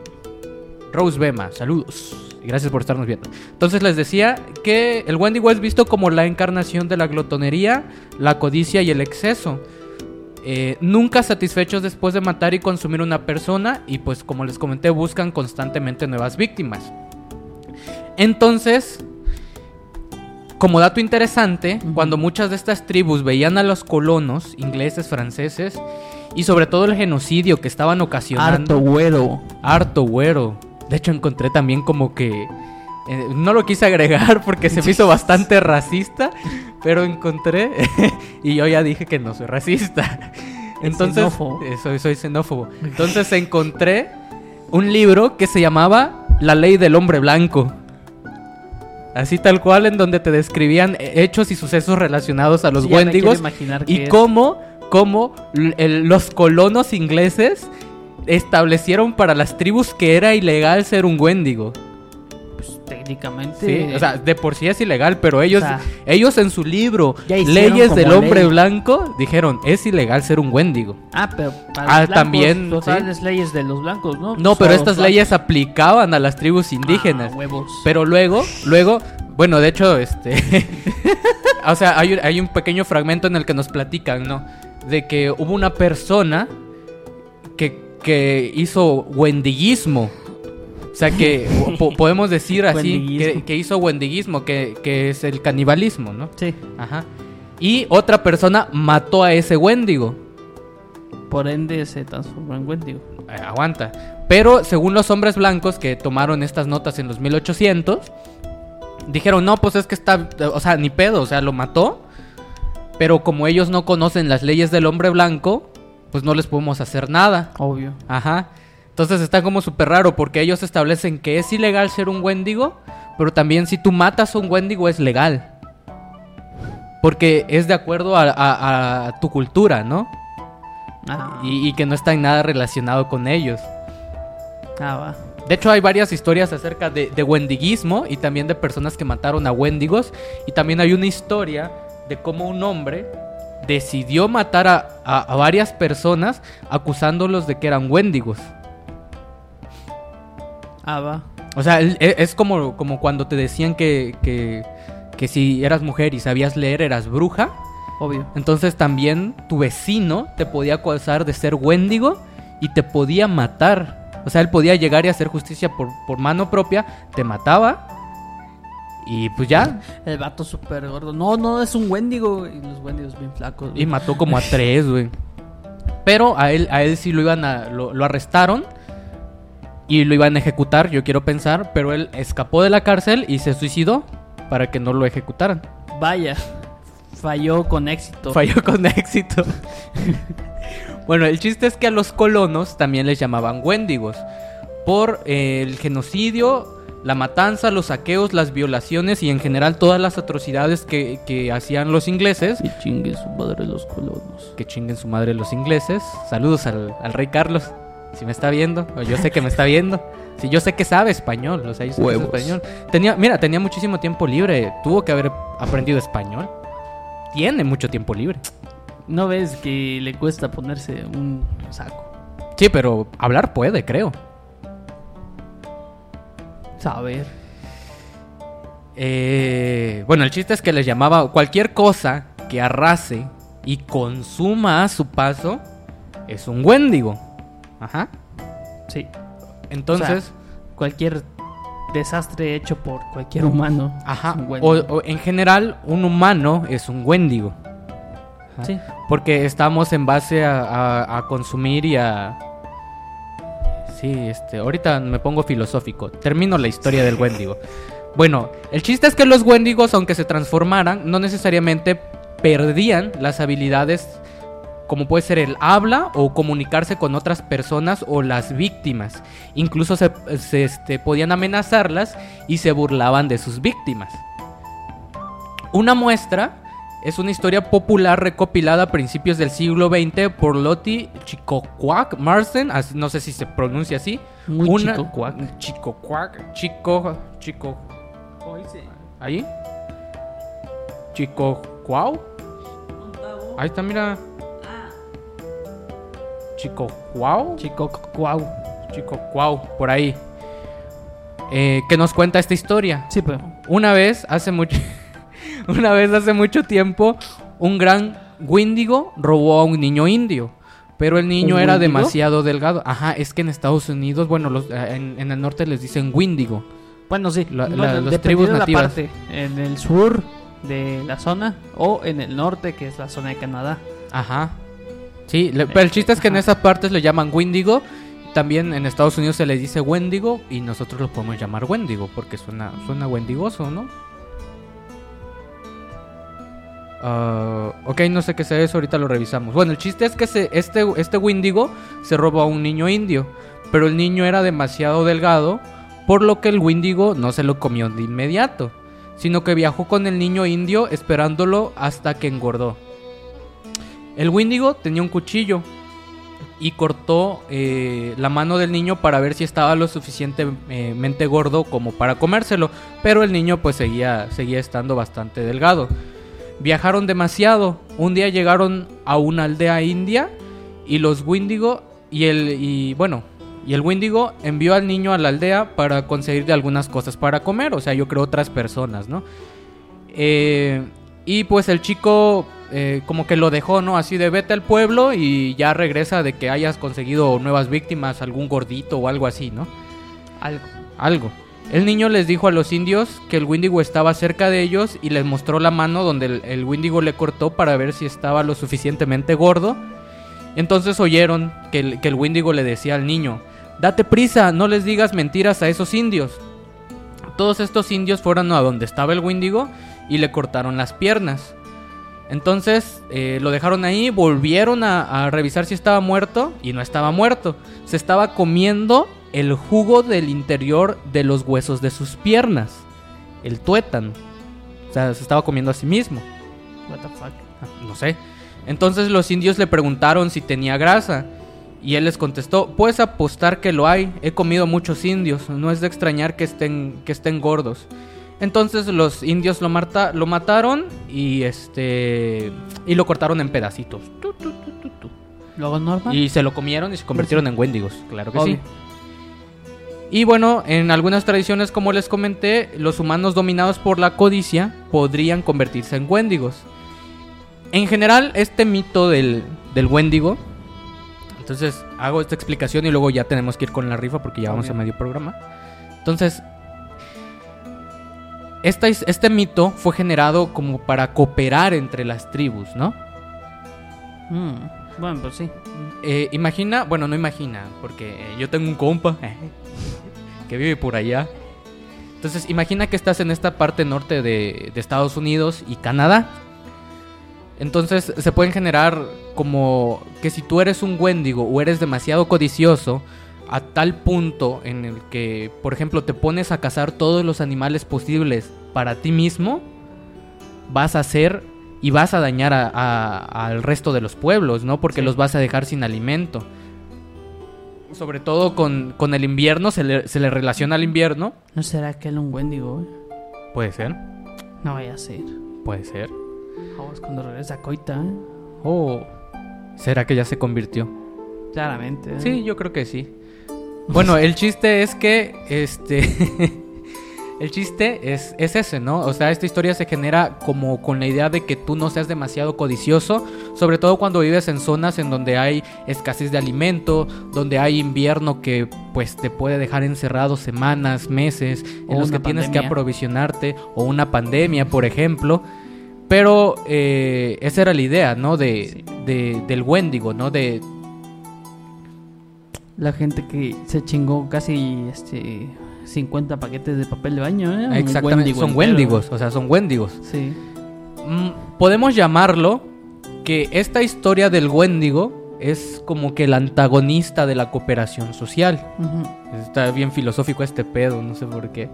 [SPEAKER 2] Rose Bema, saludos. Y Gracias por estarnos viendo. Entonces les decía que el Wendigo es visto como la encarnación de la glotonería, la codicia y el exceso. Eh, nunca satisfechos después de matar y consumir una persona y pues como les comenté buscan constantemente nuevas víctimas. Entonces, como dato interesante, cuando muchas de estas tribus veían a los colonos, ingleses, franceses, y sobre todo el genocidio que estaban ocasionando...
[SPEAKER 1] Harto güero.
[SPEAKER 2] Harto güero. De hecho, encontré también como que. Eh, no lo quise agregar porque se me hizo bastante racista. Pero encontré. y yo ya dije que no soy racista. Entonces.
[SPEAKER 1] xenófobo.
[SPEAKER 2] eh, soy, soy xenófobo. Entonces encontré un libro que se llamaba La ley del hombre blanco. Así tal cual, en donde te describían eh, hechos y sucesos relacionados a los
[SPEAKER 1] Sí,
[SPEAKER 2] Wendigos y cómo, cómo el- los colonos ingleses establecieron para las tribus que era ilegal ser un Wendigo.
[SPEAKER 1] Técnicamente.
[SPEAKER 2] Sí, o sea, de por sí es ilegal, pero ellos,
[SPEAKER 1] O sea,
[SPEAKER 2] ellos en su libro Leyes del Hombre
[SPEAKER 1] ley.
[SPEAKER 2] Blanco dijeron, es ilegal ser un Wendigo.
[SPEAKER 1] Ah, pero para
[SPEAKER 2] Ah,
[SPEAKER 1] los blancos,
[SPEAKER 2] también,
[SPEAKER 1] Totales
[SPEAKER 2] sí.
[SPEAKER 1] leyes de los blancos, ¿no?
[SPEAKER 2] No, pero estas leyes aplicaban a las tribus indígenas.
[SPEAKER 1] Ah, huevos.
[SPEAKER 2] Pero luego, luego, bueno, de hecho, este. o sea, hay, un- hay un pequeño fragmento en el que nos platican, ¿no? De que hubo una persona que, que hizo wendiguismo. O sea, que po- podemos decir así, que hizo wendiguismo, que, que es el canibalismo, ¿no?
[SPEAKER 1] Sí,
[SPEAKER 2] Ajá. Y otra persona mató a ese wendigo.
[SPEAKER 1] por ende se transformó en Wendigo.
[SPEAKER 2] Eh, aguanta. Pero según los hombres blancos que tomaron estas notas en los 1800, dijeron, no, pues es que está, o sea, ni pedo, o sea, lo mató. Pero como ellos no conocen las leyes del hombre blanco, pues no les podemos hacer nada.
[SPEAKER 1] Obvio.
[SPEAKER 2] Ajá. Entonces está como súper raro porque ellos establecen que es ilegal ser un wendigo, pero también si tú matas a un wendigo es legal. Porque es de acuerdo a, a- a tu cultura, ¿no?
[SPEAKER 1] Ah,
[SPEAKER 2] Y, y que no está en nada relacionado con ellos.
[SPEAKER 1] ah, va.
[SPEAKER 2] De hecho, hay varias historias acerca de, de wendiguismo y también de personas que mataron a wendigos. Y también hay una historia de cómo un hombre decidió matar a, a- a varias personas acusándolos de que eran wendigos.
[SPEAKER 1] Ah.
[SPEAKER 2] O sea, e- es como, como cuando te decían que, que, que si eras mujer y sabías leer eras bruja.
[SPEAKER 1] Obvio.
[SPEAKER 2] Entonces también tu vecino te podía acusar de ser wendigo y te podía matar. O sea, él podía llegar y hacer justicia por, por mano propia, te mataba y pues ya.
[SPEAKER 1] El vato súper gordo. No, no, es un Wendigo. Y los Wendigos bien flacos.
[SPEAKER 2] Y mató como a tres, güey. Pero a él, a él sí lo iban a. Lo, lo arrestaron. Y lo iban a ejecutar, yo quiero pensar. Pero él escapó de la cárcel y se suicidó para que no lo ejecutaran.
[SPEAKER 1] Vaya. Falló con éxito.
[SPEAKER 2] Falló con éxito. bueno, el chiste es que a los colonos también les llamaban Wendigos. Por eh, el genocidio, la matanza, los saqueos, las violaciones y en general todas las atrocidades que, que hacían los ingleses.
[SPEAKER 1] Y chingue su madre los colonos.
[SPEAKER 2] Que chinguen su madre los ingleses. Saludos al, al rey Carlos. Si me está viendo, o yo sé que me está viendo. Si yo sé que sabe español, o sea, yo sé que es
[SPEAKER 1] Huevos.
[SPEAKER 2] español. Tenía, mira, tenía muchísimo tiempo libre. Tuvo que haber aprendido español. Tiene mucho tiempo libre.
[SPEAKER 1] ¿No ves que le cuesta ponerse un saco?
[SPEAKER 2] Sí, pero hablar puede, creo.
[SPEAKER 1] Saber.
[SPEAKER 2] Eh, bueno, el chiste es que les llamaba cualquier cosa que arrase y consuma a su paso es un Wendigo. Ajá.
[SPEAKER 1] Sí.
[SPEAKER 2] Entonces,
[SPEAKER 1] Cualquier desastre hecho por cualquier humano.
[SPEAKER 2] ajá. O, en general, un humano es un Wendigo. Ajá.
[SPEAKER 1] Sí.
[SPEAKER 2] Porque estamos en base a, a- a consumir y a... Sí, este, ahorita me pongo filosófico. Termino la historia del Wendigo. Bueno, el chiste es que los Wendigos, aunque se transformaran, no necesariamente perdían las habilidades como puede ser el habla o comunicarse con otras personas o las víctimas. Incluso se, se, este, podían amenazarlas y se burlaban de sus víctimas. Una muestra es una historia popular recopilada a principios del siglo XX por Lottie Chicoquac Marsden, as- no sé si se pronuncia así.
[SPEAKER 1] Muy
[SPEAKER 2] Una-
[SPEAKER 1] chicocuac.
[SPEAKER 2] Chicoquac, Chico, Chico, ahí. Chicoquau. Ahí está, mira. Chicoquau.
[SPEAKER 1] Chicocuau.
[SPEAKER 2] Chicoquau, por ahí. Eh, que nos cuenta esta historia.
[SPEAKER 1] Sí, pero.
[SPEAKER 2] Una vez, hace mucho. una vez hace mucho tiempo, un gran Wendigo robó a un niño indio. Pero el niño
[SPEAKER 1] ¿Un
[SPEAKER 2] era demasiado delgado. Ajá, es que en Estados Unidos, bueno, los, eh, en, en el norte les dicen Wendigo.
[SPEAKER 1] Bueno, sí.
[SPEAKER 2] La-
[SPEAKER 1] Bueno,
[SPEAKER 2] tribus
[SPEAKER 1] de la
[SPEAKER 2] nativas.
[SPEAKER 1] parte, en el sur de la zona o en el norte, que es la zona de Canadá.
[SPEAKER 2] Ajá. Sí, le- pero el chiste es que en esas partes le llaman Wendigo. También en Estados Unidos se les dice Wendigo y nosotros lo podemos llamar Wendigo porque suena, suena wendigoso, ¿no? Ah, ok, no sé qué sea eso, ahorita lo revisamos. Bueno, el chiste es que se, este, este Wendigo se robó a un niño indio, pero el niño era demasiado delgado, por lo que el Wendigo no se lo comió de inmediato, sino que viajó con el niño indio esperándolo hasta que engordó. El Wendigo tenía un cuchillo y cortó eh, la mano del niño para ver si estaba lo suficientemente gordo como para comérselo, pero el niño pues seguía, seguía estando bastante delgado. Viajaron demasiado. Un día llegaron a una aldea india y los Wendigo y el y bueno, y el Wendigo envió al niño a la aldea para conseguirle algunas cosas para comer, o sea, yo creo otras personas, ¿no? Eh, y pues el chico eh, como que lo dejó, ¿no? Así de vete al pueblo y ya regresa de que hayas conseguido nuevas víctimas, algún gordito o algo así, ¿no?
[SPEAKER 1] Algo.
[SPEAKER 2] Algo. El niño les dijo a los indios que el Wendigo estaba cerca de ellos y les mostró la mano donde el, el Wendigo le cortó para ver si estaba lo suficientemente gordo. Entonces oyeron que el, que el Wendigo le decía al niño, date prisa, no les digas mentiras a esos indios. Todos estos indios fueron a donde estaba el Wendigo y le cortaron las piernas. Entonces eh, lo dejaron ahí, volvieron a, a revisar si estaba muerto y no estaba muerto. Se estaba comiendo el jugo del interior de los huesos de sus piernas, el tuétano. O sea, se estaba comiendo a sí mismo.
[SPEAKER 1] What the fuck.
[SPEAKER 2] No sé. Entonces los indios le preguntaron si tenía grasa. Y él les contestó, puedes apostar que lo hay, he comido muchos indios, no es de extrañar que estén, que estén gordos. Entonces los indios lo, marta- lo mataron y este y lo cortaron en pedacitos. Tu, tu, tu.
[SPEAKER 1] Luego normal.
[SPEAKER 2] Y se lo comieron y se convirtieron en wendigos, claro que
[SPEAKER 1] Obvio.
[SPEAKER 2] sí. Y bueno, en algunas tradiciones, como les comenté, los humanos dominados por la codicia podrían convertirse en wendigos. En general, este mito del, del wendigo. Entonces, hago esta explicación y luego ya tenemos que ir con la rifa porque ya vamos a medio programa. Entonces, esta is- este mito fue generado como para cooperar entre las tribus, ¿no?
[SPEAKER 1] Mm, Bueno, pues sí.
[SPEAKER 2] Eh, imagina, bueno, no imagina, porque eh, yo tengo un compa que vive por allá. Entonces, imagina que estás en esta parte norte de, de Estados Unidos y Canadá. Entonces, se pueden generar como que si tú eres un Wendigo o eres demasiado codicioso, a tal punto en el que, por ejemplo, te pones a cazar todos los animales posibles para ti mismo, vas a hacer y vas a dañar a- a- al resto de los pueblos, ¿no? Porque
[SPEAKER 1] Sí.
[SPEAKER 2] los vas a dejar sin alimento. Sobre todo con, con el invierno, se le, se le relaciona al invierno.
[SPEAKER 1] ¿No será que él un Wendigo? eh?
[SPEAKER 2] Puede ser,
[SPEAKER 1] No vaya a ser.
[SPEAKER 2] puede ser.
[SPEAKER 1] Vamos cuando regresa a Coita, ¿eh?
[SPEAKER 2] Oh, ¿será que ya se convirtió?
[SPEAKER 1] Claramente. ¿eh?
[SPEAKER 2] Sí, yo creo que sí. Bueno, el chiste es que, este, el chiste es, es ese, ¿no? O sea, esta historia se genera como con la idea de que tú no seas demasiado codicioso, sobre todo cuando vives en zonas en donde hay escasez de alimento, donde hay invierno que pues te puede dejar encerrado semanas, meses, en
[SPEAKER 1] O
[SPEAKER 2] los que tienes que aprovisionarte, o una pandemia, por ejemplo. Pero eh, esa era la idea, ¿no? De,
[SPEAKER 1] Sí.
[SPEAKER 2] de- del Wendigo, ¿no? De,
[SPEAKER 1] La gente que se chingó casi este 50 paquetes de papel de baño, ¿eh?
[SPEAKER 2] Exactamente,
[SPEAKER 1] Wendigo
[SPEAKER 2] son
[SPEAKER 1] entero.
[SPEAKER 2] Wendigos, o sea, son Wendigos.
[SPEAKER 1] Sí.
[SPEAKER 2] Mm, podemos llamarlo que esta historia del Wendigo es como que el antagonista de la cooperación social. Está bien filosófico este pedo, no sé por qué.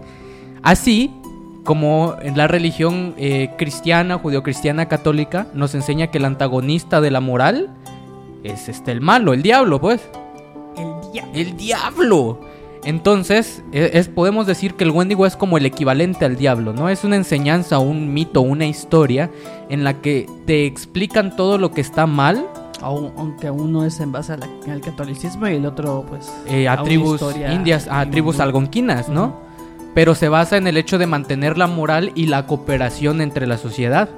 [SPEAKER 2] Así como en la religión eh, cristiana, judeocristiana católica, nos enseña que el antagonista de la moral es este el malo, el diablo, pues.
[SPEAKER 1] El diablo.
[SPEAKER 2] ¡El diablo! Entonces, e- es, podemos decir que el Wendigo es como el equivalente al diablo, ¿no? Es una enseñanza, un mito, una historia en la que te explican todo lo que está mal
[SPEAKER 1] Au- Aunque uno es en base a la- al catolicismo y el otro, pues.
[SPEAKER 2] eh, a, tribus indias, a tribus algonquinas, ¿no? Pero se basa en el hecho de mantener la moral y la cooperación entre la sociedad.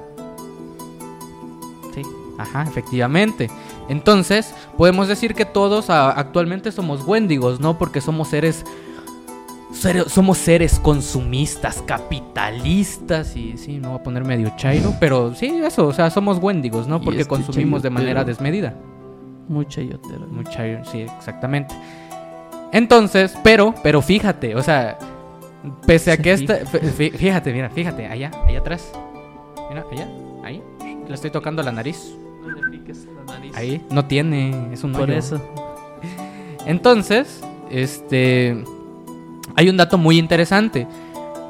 [SPEAKER 1] Sí.
[SPEAKER 2] Ajá, efectivamente. Entonces, podemos decir que todos ah, actualmente somos Wendigos, ¿no? Porque somos seres, sere- somos seres consumistas, capitalistas y sí, no voy a poner medio chairo, pero sí, eso, o sea, somos Wendigos, ¿no? Porque
[SPEAKER 1] este
[SPEAKER 2] consumimos de manera desmedida.
[SPEAKER 1] Muy chayotero.
[SPEAKER 2] Muy chairo, sí, exactamente. Entonces, pero, pero fíjate, o sea, pese a que esta, fíjate, mira, fíjate, allá, allá atrás. Mira, allá, ahí. Le estoy tocando la nariz.
[SPEAKER 1] No le piques la nariz.
[SPEAKER 2] Ahí, no tiene, es un
[SPEAKER 1] Por
[SPEAKER 2] hoyo.
[SPEAKER 1] eso.
[SPEAKER 2] Entonces, este. Hay un dato muy interesante.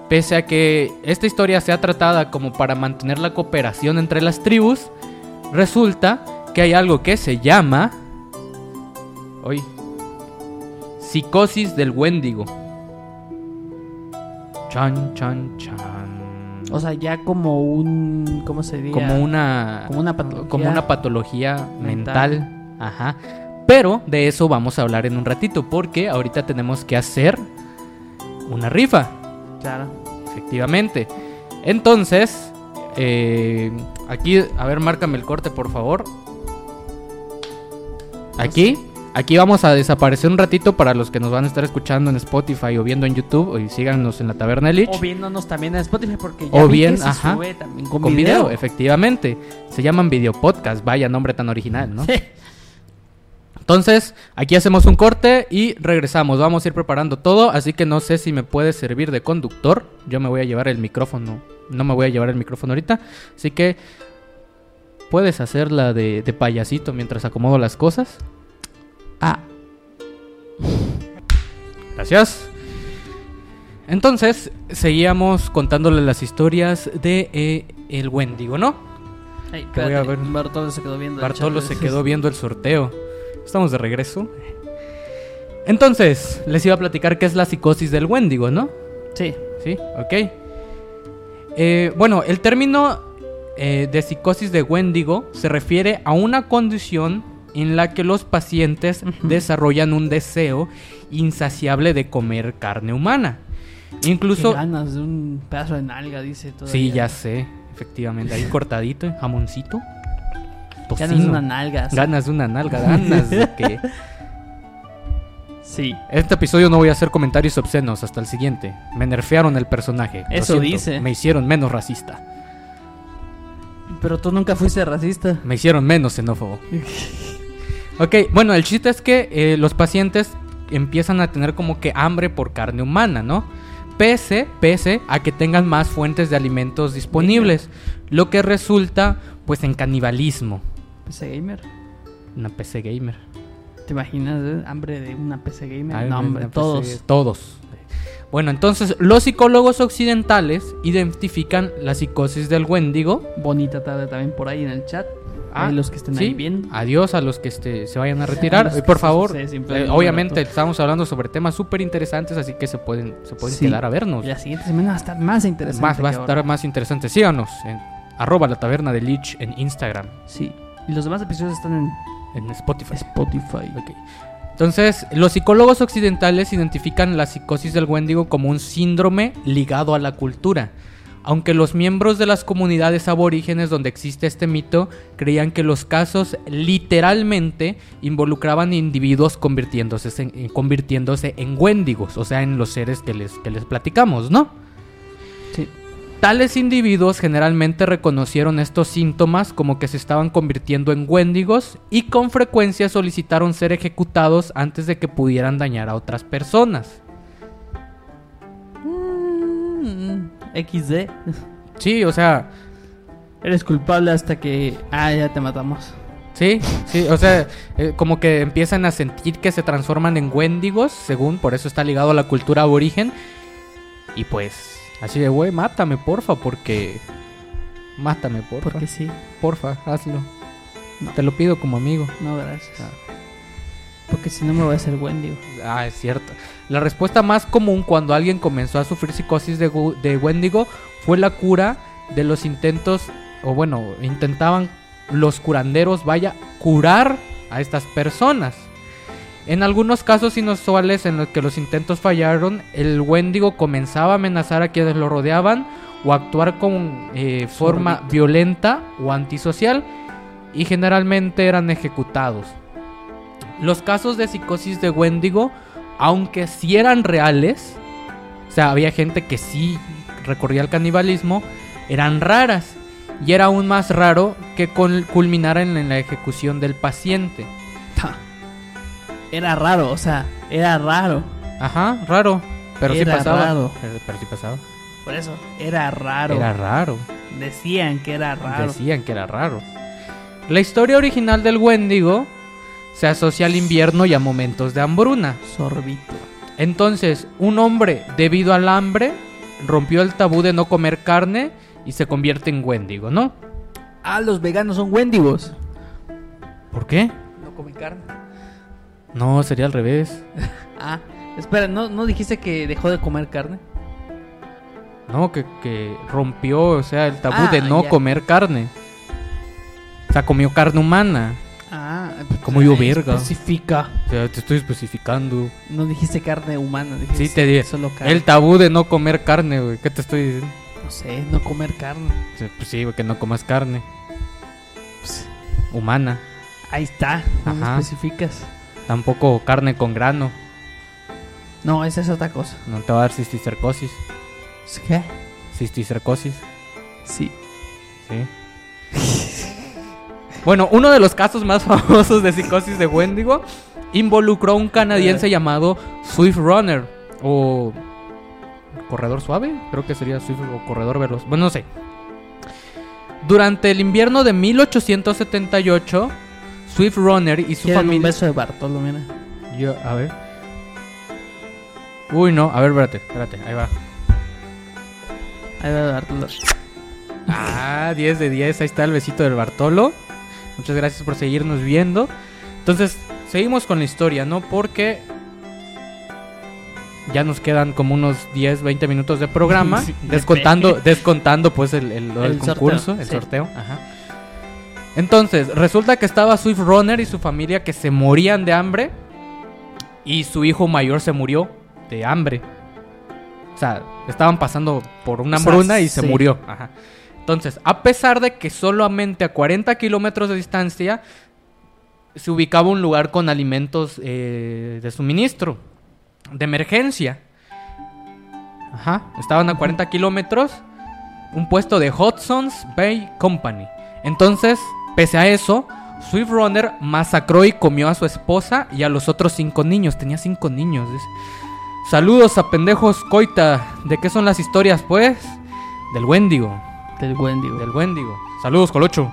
[SPEAKER 2] Pese a que esta historia sea tratada como para mantener la cooperación entre las tribus, resulta que hay algo que se llama. Hoy. Psicosis del Wendigo. Chan, chan, chan.
[SPEAKER 1] O sea, ya como un. ¿Cómo se diría?
[SPEAKER 2] como una.
[SPEAKER 1] Como una patología.
[SPEAKER 2] como una patología mental.
[SPEAKER 1] mental.
[SPEAKER 2] Ajá. Pero de eso vamos a hablar en un ratito, porque ahorita tenemos que hacer una rifa,
[SPEAKER 1] Claro.
[SPEAKER 2] efectivamente. Entonces, eh, aquí, a ver, márcame el corte, por favor. Aquí, aquí vamos a desaparecer un ratito para los que nos van a estar escuchando en Spotify o viendo en YouTube, y síganos en la Taberna de Lich.
[SPEAKER 1] O viéndonos también en Spotify, porque ya
[SPEAKER 2] O
[SPEAKER 1] vi
[SPEAKER 2] bien,
[SPEAKER 1] que se
[SPEAKER 2] ajá,
[SPEAKER 1] sube también con,
[SPEAKER 2] Con
[SPEAKER 1] video.
[SPEAKER 2] video, efectivamente. Se llaman video podcast, vaya nombre tan original, ¿no?
[SPEAKER 1] Sí.
[SPEAKER 2] Entonces, aquí hacemos un corte y regresamos. Vamos a ir preparando todo, así que no sé si me puede servir de conductor. Yo me voy a llevar el micrófono. No me voy a llevar el micrófono ahorita. Así que puedes hacerla de, de payasito mientras acomodo las cosas.
[SPEAKER 1] Ah,
[SPEAKER 2] Gracias. Entonces, seguíamos contándole las historias de eh, el Wendigo, ¿no? voy a ver.
[SPEAKER 1] Bartolo se quedó viendo. el
[SPEAKER 2] Bartolo se quedó viendo el sorteo. Estamos de regreso. Entonces, les iba a platicar qué es la psicosis del Wendigo, ¿no?
[SPEAKER 1] Sí.
[SPEAKER 2] Sí, ok. Eh, bueno, el término eh, de psicosis de Wendigo se refiere a una condición en la que los pacientes desarrollan un deseo insaciable de comer carne humana. Incluso...
[SPEAKER 1] Qué ganas de un pedazo de nalga, dice todo.
[SPEAKER 2] Sí, ya sé, efectivamente, ahí cortadito, jamoncito.
[SPEAKER 1] Ganas de
[SPEAKER 2] tocino.
[SPEAKER 1] una nalga. sí.
[SPEAKER 2] Ganas de una nalga, ganas de que...
[SPEAKER 1] Sí.
[SPEAKER 2] Este episodio no voy a hacer comentarios obscenos hasta el siguiente. Me nerfearon el personaje.
[SPEAKER 1] Eso dice.
[SPEAKER 2] Me hicieron menos racista.
[SPEAKER 1] Pero tú nunca fuiste racista.
[SPEAKER 2] Me hicieron menos xenófobo. Ok, bueno, el chiste es que eh, los pacientes empiezan a tener como que hambre por carne humana, ¿no? Pese, pese a que tengan más fuentes de alimentos disponibles. Lo que resulta, pues, en canibalismo.
[SPEAKER 1] PC Gamer.
[SPEAKER 2] Una PC gamer.
[SPEAKER 1] ¿Te imaginas eh? hambre de una PC Gamer?
[SPEAKER 2] Ay,
[SPEAKER 1] no, hombre,
[SPEAKER 2] PC
[SPEAKER 1] todos.
[SPEAKER 2] Bueno, entonces los psicólogos occidentales identifican la psicosis del Wendigo.
[SPEAKER 1] Bonita tarde también por ahí en el chat.
[SPEAKER 2] Ah,
[SPEAKER 1] los que estén
[SPEAKER 2] sí.
[SPEAKER 1] ahí viendo.
[SPEAKER 2] Adiós a los que este, se vayan a retirar.
[SPEAKER 1] que
[SPEAKER 2] por favor,
[SPEAKER 1] se
[SPEAKER 2] eh, obviamente estamos hablando sobre temas súper interesantes, así que se pueden, se pueden
[SPEAKER 1] Sí.
[SPEAKER 2] quedar a vernos.
[SPEAKER 1] La siguiente semana va a estar más interesante.
[SPEAKER 2] Más, va a estar
[SPEAKER 1] ahora.
[SPEAKER 2] más interesante. Síganos en arroba la taberna de Lich en Instagram,
[SPEAKER 1] Sí. Y los demás episodios están en
[SPEAKER 2] en Spotify.
[SPEAKER 1] Spotify.
[SPEAKER 2] Ok. Entonces, los psicólogos occidentales identifican la psicosis del Wendigo como un síndrome ligado a la cultura. Aunque los miembros de las comunidades aborígenes donde existe este mito creían que los casos literalmente involucraban individuos convirtiéndose en, eh, convirtiéndose en o sea, en los seres que les, que les platicamos, ¿no?
[SPEAKER 1] Sí.
[SPEAKER 2] Tales individuos generalmente reconocieron estos síntomas como que se estaban convirtiendo en wendigos y con frecuencia solicitaron ser ejecutados antes de que pudieran dañar a otras personas.
[SPEAKER 1] Mm, XD.
[SPEAKER 2] Sí, o sea,
[SPEAKER 1] Eres culpable hasta que. Ah, ya te matamos.
[SPEAKER 2] sí, sí, o sea, eh, como que empiezan a sentir que se transforman en wendigos, según, por eso está ligado a la cultura aborigen. Y pues, así de, güey, mátame, porfa, porque... Mátame, porfa.
[SPEAKER 1] Porque sí.
[SPEAKER 2] Porfa, hazlo.
[SPEAKER 1] No.
[SPEAKER 2] Te lo pido como amigo.
[SPEAKER 1] No, gracias. Porque si no me voy a hacer Wendigo.
[SPEAKER 2] Ah, es cierto. La respuesta más común cuando alguien comenzó a sufrir psicosis de, de Wendigo fue la cura de los intentos, o bueno, intentaban los curanderos, vaya, curar a estas personas. En algunos casos inusuales en los que los intentos fallaron, el Wendigo comenzaba a amenazar a quienes lo rodeaban o actuar con eh, forma
[SPEAKER 1] Sorbito.
[SPEAKER 2] violenta o antisocial y generalmente eran ejecutados. Los casos de psicosis de Wendigo, aunque sí eran reales, o sea, había gente que sí recorría el canibalismo, eran raras. Y era aún más raro que cul- culminaran en la ejecución del paciente.
[SPEAKER 1] Era raro, o sea, era raro.
[SPEAKER 2] Ajá, raro. Pero sí
[SPEAKER 1] Era
[SPEAKER 2] pasaba.
[SPEAKER 1] raro.
[SPEAKER 2] Pero, pero sí pasaba.
[SPEAKER 1] Por eso, era raro.
[SPEAKER 2] Era raro.
[SPEAKER 1] Decían que era raro.
[SPEAKER 2] Decían que era raro. La historia original del Wendigo se asocia al invierno y a momentos de hambruna.
[SPEAKER 1] Sorbito.
[SPEAKER 2] Entonces, un hombre, debido al hambre, rompió el tabú de no comer carne y se convierte en Wendigo, ¿no?
[SPEAKER 1] Ah, los veganos son Wendigos.
[SPEAKER 2] ¿Por qué?
[SPEAKER 1] No comen carne.
[SPEAKER 2] No, sería al revés.
[SPEAKER 1] Ah, espera, ¿no, ¿no dijiste que dejó de comer carne?
[SPEAKER 2] No, que, que rompió, o sea, el tabú
[SPEAKER 1] Ah,
[SPEAKER 2] de no
[SPEAKER 1] ya.
[SPEAKER 2] comer carne. O sea, comió carne humana.
[SPEAKER 1] Ah,
[SPEAKER 2] Como yo, verga.
[SPEAKER 1] Especifica.
[SPEAKER 2] O sea, te estoy especificando.
[SPEAKER 1] No dijiste carne humana, dijiste
[SPEAKER 2] Sí, te dije.
[SPEAKER 1] solo carne.
[SPEAKER 2] El tabú de no comer carne, güey. ¿Qué te estoy diciendo?
[SPEAKER 1] No sé, no comer carne.
[SPEAKER 2] O sea, Pues sí, güey, que no comas carne
[SPEAKER 1] Pues,
[SPEAKER 2] humana.
[SPEAKER 1] ahí está, no me
[SPEAKER 2] Ajá.
[SPEAKER 1] especificas.
[SPEAKER 2] Tampoco carne con grano.
[SPEAKER 1] No, esa es otra cosa.
[SPEAKER 2] No te va a dar cisticercosis.
[SPEAKER 1] ¿Qué?
[SPEAKER 2] Cisticercosis.
[SPEAKER 1] Sí.
[SPEAKER 2] Sí. bueno, uno de los casos más famosos de psicosis de Wendigo involucró a un canadiense llamado Swift Runner o corredor suave, creo que sería Swift o corredor veloz. Bueno, no sé. Durante el invierno de 1878, Swift Runner y su
[SPEAKER 1] Quieren un
[SPEAKER 2] familia
[SPEAKER 1] beso de Bartolo, mira.
[SPEAKER 2] Yo, a ver. Uy, no, a ver, espérate, espérate, ahí va.
[SPEAKER 1] Ahí va Bartolo.
[SPEAKER 2] Ah, 10 de 10, ahí está el besito del Bartolo. Muchas gracias por seguirnos viendo. Entonces, seguimos con la historia, ¿no? Porque ya nos quedan como unos 10, 20 minutos de programa.
[SPEAKER 1] Sí,
[SPEAKER 2] descontando, descontando pues el, el,
[SPEAKER 1] sorteo,
[SPEAKER 2] concurso, el
[SPEAKER 1] sí.
[SPEAKER 2] sorteo. Ajá. Entonces, resulta que estaba Swift Runner y su familia que se morían de hambre. Y su hijo mayor se murió de hambre. O sea, estaban pasando por una
[SPEAKER 1] O sea,
[SPEAKER 2] hambruna y se
[SPEAKER 1] sí.
[SPEAKER 2] murió. Ajá. Entonces, a pesar de que solamente a 40 kilómetros de distancia se ubicaba un lugar con alimentos eh, de suministro, de emergencia. Ajá, estaban a 40 kilómetros, un puesto de Hudson's Bay Company. Entonces, pese a eso, Swift Runner masacró y comió a su esposa y a los otros cinco niños. Tenía cinco niños. dice. Saludos a pendejos coita. ¿De qué son las historias, pues? Del Wendigo.
[SPEAKER 1] Del Wendigo.
[SPEAKER 2] Del Wendigo. Saludos, Colocho.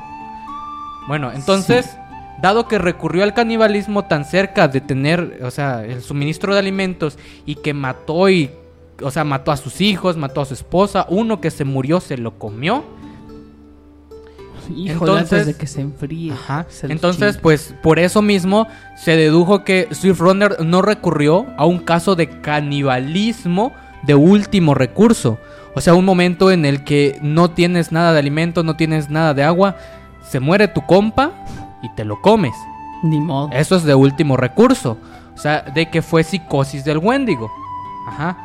[SPEAKER 2] Bueno, entonces, dado que recurrió al canibalismo tan cerca de tener, o sea, el suministro de alimentos y que mató y, o sea, mató a sus hijos, mató a su esposa, uno que se murió se lo comió.
[SPEAKER 1] Híjole,
[SPEAKER 2] Entonces-
[SPEAKER 1] antes de que se enfríe.
[SPEAKER 2] Ajá.
[SPEAKER 1] se
[SPEAKER 2] Entonces, pues, por eso mismo se dedujo que Swift Runner no recurrió a un caso de canibalismo de último recurso. O sea, un momento en el que no tienes nada de alimento, no tienes nada de agua, se muere tu compa y te lo comes.
[SPEAKER 1] Ni modo.
[SPEAKER 2] Eso es de último recurso. O sea, de que fue psicosis del Wendigo. Ajá.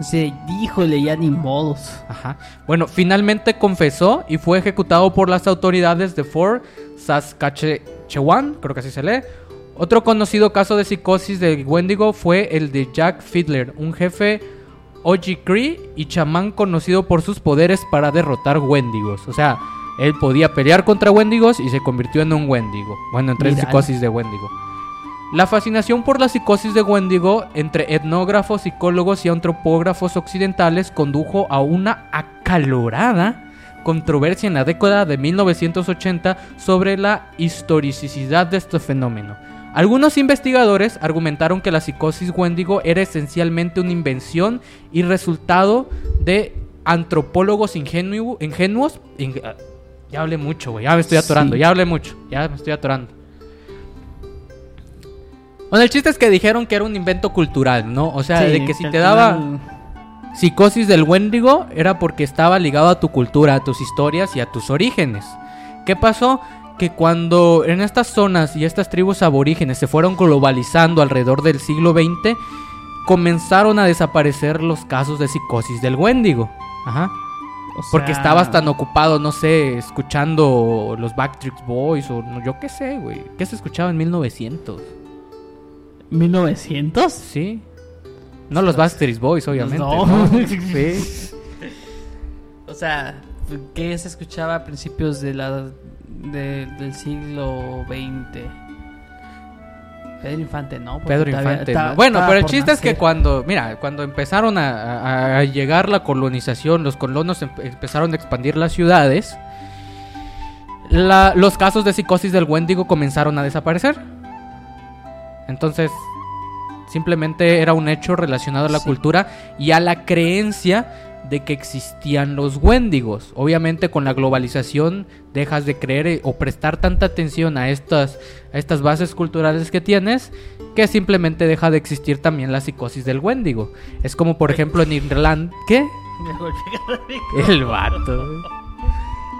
[SPEAKER 1] Sí, híjole, ya ni modos.
[SPEAKER 2] Ajá. Bueno, finalmente confesó y fue ejecutado por las autoridades de Fort Saskatchewan, creo que así se lee. Otro conocido caso de psicosis de Wendigo fue el de Jack Fiedler, un jefe Oji Cree y chamán conocido por sus poderes para derrotar Wendigos. O sea, él podía pelear contra Wendigos y se convirtió en un Wendigo. Bueno, entre
[SPEAKER 1] Mira.
[SPEAKER 2] psicosis de Wendigo. La fascinación por la psicosis de Wendigo entre etnógrafos, psicólogos y antropógrafos occidentales condujo a una acalorada controversia en la década de 1980 sobre la historicidad de este fenómeno. Algunos investigadores argumentaron que la psicosis Wendigo era esencialmente una invención y resultado de antropólogos ingenu- ingenuos. ing- ya hablé mucho, güey. Ya me estoy atorando.
[SPEAKER 1] Sí.
[SPEAKER 2] Ya hablé mucho. Ya me estoy atorando. Bueno, el chiste es que dijeron que era un invento cultural, ¿no? O sea,
[SPEAKER 1] Sí,
[SPEAKER 2] de que si te daba
[SPEAKER 1] final-
[SPEAKER 2] psicosis del Wendigo era porque estaba ligado a tu cultura, a tus historias y a tus orígenes. ¿Qué pasó? Que cuando en estas zonas y estas tribus aborígenes se fueron globalizando alrededor del siglo XX, comenzaron a desaparecer los casos de psicosis del Wendigo. Ajá.
[SPEAKER 1] o
[SPEAKER 2] Porque estabas tan ocupado, no sé, escuchando los Backstreet Boys o yo qué sé, güey. ¿Qué se escuchaba en 1900?
[SPEAKER 1] ¿1900?
[SPEAKER 2] Sí. No los Backstreet Boys, obviamente.
[SPEAKER 1] No.
[SPEAKER 2] ¿no? Sí.
[SPEAKER 1] O sea, ¿qué se escuchaba a principios de la, de- del siglo XX? Pedro Infante, ¿no? Porque
[SPEAKER 2] Pedro Infante.
[SPEAKER 1] estaba-
[SPEAKER 2] ¿no? Bueno, pero el chiste es que cuando, mira, cuando empezaron a, a- a llegar la colonización, los colonos em- empezaron a expandir las ciudades, la- los casos de psicosis del Wendigo comenzaron a desaparecer. Entonces, simplemente era un hecho relacionado a la
[SPEAKER 1] Sí.
[SPEAKER 2] cultura y a la creencia de que existían los Wendigos. Obviamente con la globalización dejas de creer eh, o prestar tanta atención a estas, a estas bases culturales que tienes que simplemente deja de existir también la psicosis del Wendigo. Es como por ejemplo en Irlanda... ¿Qué? El vato.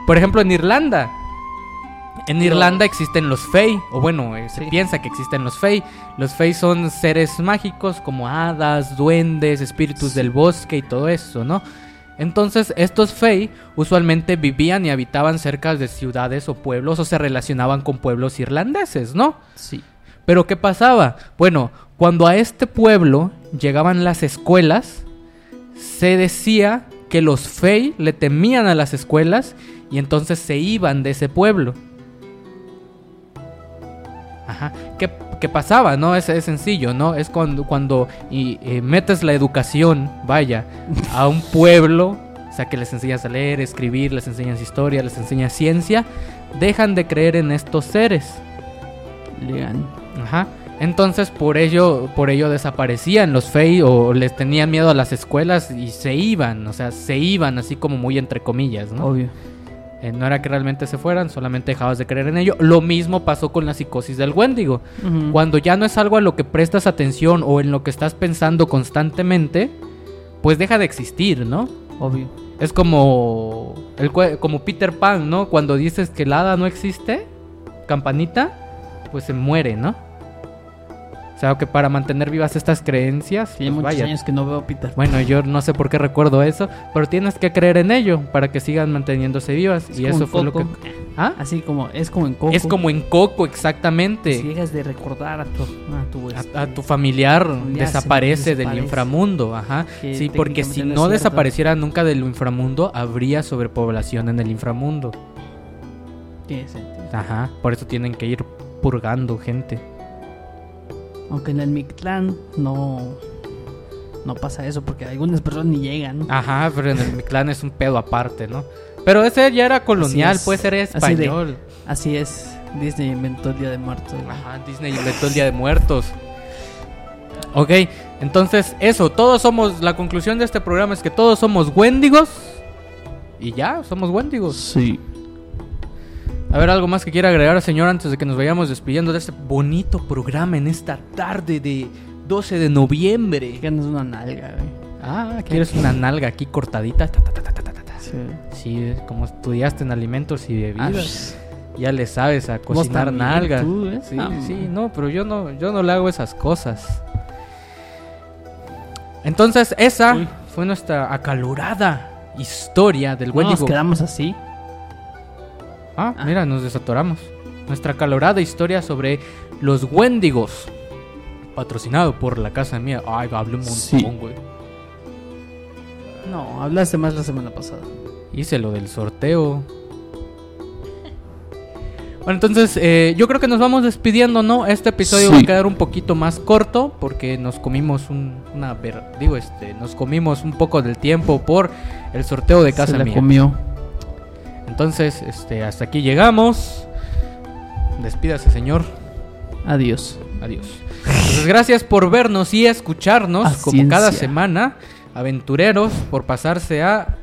[SPEAKER 2] Por ejemplo, en Irlanda. En Irlanda existen los Fey, o bueno, eh, se
[SPEAKER 1] Sí.
[SPEAKER 2] piensa que existen los Fey. Los Fey son seres mágicos como hadas, duendes, espíritus del bosque y todo eso, ¿no? Entonces, estos Fey usualmente vivían y habitaban cerca de ciudades o pueblos o se relacionaban con pueblos irlandeses, ¿no?
[SPEAKER 1] Sí.
[SPEAKER 2] Pero ¿qué pasaba? Bueno, cuando a este pueblo llegaban las escuelas, se decía que los Fey le temían a las escuelas y entonces se iban de ese pueblo. Ajá. ¿Qué, qué pasaba? No, es, es sencillo, ¿no? Es cuando, cuando y, eh, metes la educación, vaya, a un pueblo, o sea, que les enseñas a leer, escribir, les enseñas historia, les enseñas ciencia, dejan de creer en estos seres.
[SPEAKER 1] Legal.
[SPEAKER 2] Ajá. Entonces por ello, por ello desaparecían los fey o les tenían miedo a las escuelas y se iban, o sea, se iban así como muy entre comillas, ¿no?
[SPEAKER 1] Obvio.
[SPEAKER 2] Eh, no era que realmente se fueran, solamente dejabas de creer en ello. Lo mismo pasó con la psicosis del Wendigo. Cuando ya no es algo a lo que prestas atención o en lo que estás pensando constantemente, pues deja de existir, ¿no?
[SPEAKER 1] Obvio.
[SPEAKER 2] Es como el como Peter Pan, ¿no? Cuando dices que el hada no existe, campanita, pues se muere, ¿no? O sea, que para mantener vivas estas creencias,
[SPEAKER 1] Tiene
[SPEAKER 2] pues
[SPEAKER 1] muchos
[SPEAKER 2] vaya.
[SPEAKER 1] años que no veo Peter.
[SPEAKER 2] Bueno, yo no sé por qué recuerdo eso, pero tienes que creer en ello para que sigan manteniéndose vivas
[SPEAKER 1] Es
[SPEAKER 2] y eso fue lo que
[SPEAKER 1] Coco.
[SPEAKER 2] ¿Ah?
[SPEAKER 1] Así como, es como en Coco.
[SPEAKER 2] Es como en Coco exactamente.
[SPEAKER 1] Si dejas de recordar a tu, a tu, este,
[SPEAKER 2] A, a tu familiar
[SPEAKER 1] Familiar se
[SPEAKER 2] desaparece del
[SPEAKER 1] desaparece.
[SPEAKER 2] inframundo, ajá.
[SPEAKER 1] Que
[SPEAKER 2] Sí, porque si
[SPEAKER 1] no
[SPEAKER 2] no desapareciera nunca del inframundo, habría sobrepoblación en el inframundo.
[SPEAKER 1] Tiene sentido.
[SPEAKER 2] Ajá, por eso tienen que ir purgando gente.
[SPEAKER 1] Aunque en el Mictlán no, no pasa eso porque algunas personas ni llegan.
[SPEAKER 2] Ajá, pero en el Mictlán es un pedo aparte, ¿no? Pero ese ya era colonial,
[SPEAKER 1] Así es.
[SPEAKER 2] puede ser
[SPEAKER 1] Así de-
[SPEAKER 2] español.
[SPEAKER 1] Así es, Disney inventó el Día de Muertos.
[SPEAKER 2] Ajá, Disney inventó el Día de Muertos. Ok, entonces eso, todos somos, la conclusión de este programa es que todos somos Wendigos. Y ya, somos Wendigos.
[SPEAKER 1] Sí.
[SPEAKER 2] A ver, algo más que quiera agregar, señor, antes de que nos vayamos despidiendo de este bonito programa en esta tarde de 12 de noviembre.
[SPEAKER 1] Ganas una nalga, güey.
[SPEAKER 2] Ah, ¿quieres una nalga aquí cortadita? Ta, ta, ta, ta, ta, ta, ta.
[SPEAKER 1] Sí.
[SPEAKER 2] Sí, como estudiaste en alimentos y
[SPEAKER 1] Ah,
[SPEAKER 2] bebidas, ya le sabes a cocinar nalgas.
[SPEAKER 1] ¿eh?
[SPEAKER 2] Sí,
[SPEAKER 1] Ah,
[SPEAKER 2] sí, no, pero yo no, yo no le hago esas cosas. Entonces, esa
[SPEAKER 1] Uy.
[SPEAKER 2] fue nuestra acalorada historia del
[SPEAKER 1] No nos quedamos así.
[SPEAKER 2] Ah,
[SPEAKER 1] Ah.
[SPEAKER 2] mira, nos desatoramos. Nuestra acalorada historia sobre los Wendigos. Patrocinado por la casa mía. Ay, hablé un montón,
[SPEAKER 1] Sí.
[SPEAKER 2] güey.
[SPEAKER 1] No, hablaste más la semana pasada.
[SPEAKER 2] Hice lo del sorteo. Bueno, entonces eh, yo creo que nos vamos despidiendo, ¿no? Este episodio
[SPEAKER 1] Sí.
[SPEAKER 2] va a quedar un poquito más corto porque nos comimos un, una ver- digo este, nos comimos un poco del tiempo por el sorteo de casa
[SPEAKER 1] Se la
[SPEAKER 2] mía.
[SPEAKER 1] comió.
[SPEAKER 2] Entonces, este, hasta aquí llegamos. Despídase, señor.
[SPEAKER 1] Adiós.
[SPEAKER 2] Adiós. Entonces, gracias por vernos y escucharnos
[SPEAKER 1] A
[SPEAKER 2] como cada semana. Aventureros, por pasarse a.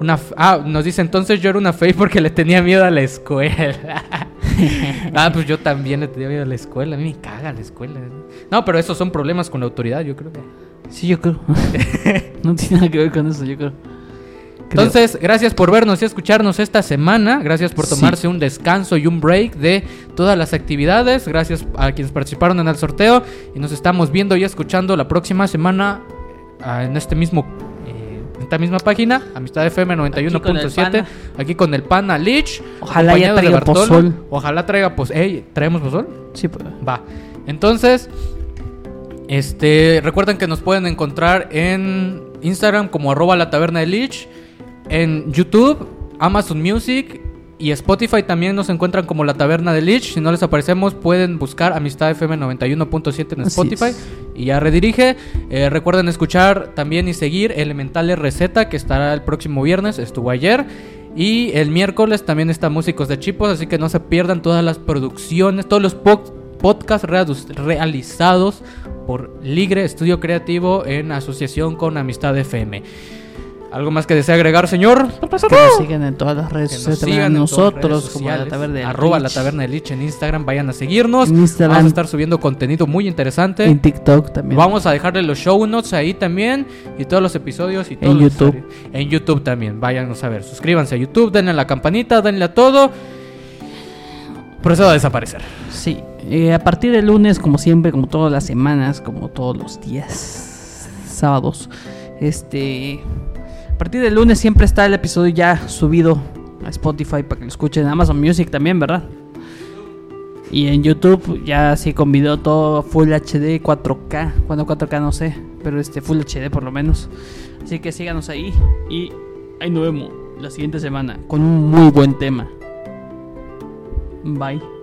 [SPEAKER 2] Una ah, nos dice entonces yo era una fake porque le tenía miedo a la escuela. ah, pues yo también le tenía miedo a la escuela. A mí me caga la escuela. No, pero esos son problemas con la autoridad, yo creo.
[SPEAKER 1] Sí, yo creo. no tiene nada que ver con eso, yo creo.
[SPEAKER 2] Entonces, gracias por vernos y escucharnos esta semana. Gracias por
[SPEAKER 1] Sí.
[SPEAKER 2] tomarse un descanso y un break de todas las actividades. Gracias a quienes participaron en el sorteo. Y nos estamos viendo y escuchando la próxima semana ah, en este mismo. eh, en esta misma página, Amistad FM
[SPEAKER 1] Aquí con el
[SPEAKER 2] 91.7,
[SPEAKER 1] pana.
[SPEAKER 2] aquí con el pana Lich.
[SPEAKER 1] Ojalá ya traiga pozol.
[SPEAKER 2] Ojalá traiga pues, ey, ¿traemos pozol?
[SPEAKER 1] Sí, pues.
[SPEAKER 2] Va. Entonces, este, recuerden que nos pueden encontrar en Instagram como arroba la taberna de Lich, en YouTube, Amazon Music y Spotify también nos encuentran como la taberna de Lich. Si no les aparecemos, pueden buscar Amistad FM 91.7 en Spotify
[SPEAKER 1] es.
[SPEAKER 2] y ya redirige. Eh, recuerden escuchar también y seguir Elementales Receta que estará el próximo viernes, estuvo ayer. Y el miércoles también está Músicos de Chipos, así que no se pierdan todas las producciones, todos los po- podcasts realizados por Ligre Estudio Creativo en asociación con Amistad FM. ¿Algo más que desea agregar, señor?
[SPEAKER 1] Que nos sigan en todas las redes
[SPEAKER 2] Que nos
[SPEAKER 1] sociales.
[SPEAKER 2] sigan en
[SPEAKER 1] nosotros,
[SPEAKER 2] redes
[SPEAKER 1] como la taberna de
[SPEAKER 2] arroba la taberna de Lich en Instagram, vayan a seguirnos.
[SPEAKER 1] En Instagram.
[SPEAKER 2] Vamos a estar subiendo contenido muy interesante.
[SPEAKER 1] En TikTok también.
[SPEAKER 2] Vamos a dejarle los show notes ahí también y todos los episodios y todo
[SPEAKER 1] En YouTube.
[SPEAKER 2] En YouTube también, váyanos a ver. Suscríbanse a YouTube, denle a la campanita, denle a todo. Procedo a desaparecer.
[SPEAKER 1] Sí. Eh, a partir del lunes, como siempre, como todas las semanas, como todos los días, sábados, este. A partir del lunes siempre está el episodio ya subido a Spotify para que lo escuchen. Amazon Music también, ¿verdad? Y en YouTube ya sí con video todo Full HD 4K. Cuando 4K no sé, pero este Full HD por lo menos. Así que síganos ahí y ahí nos vemos la siguiente semana con un muy buen tema. Bye.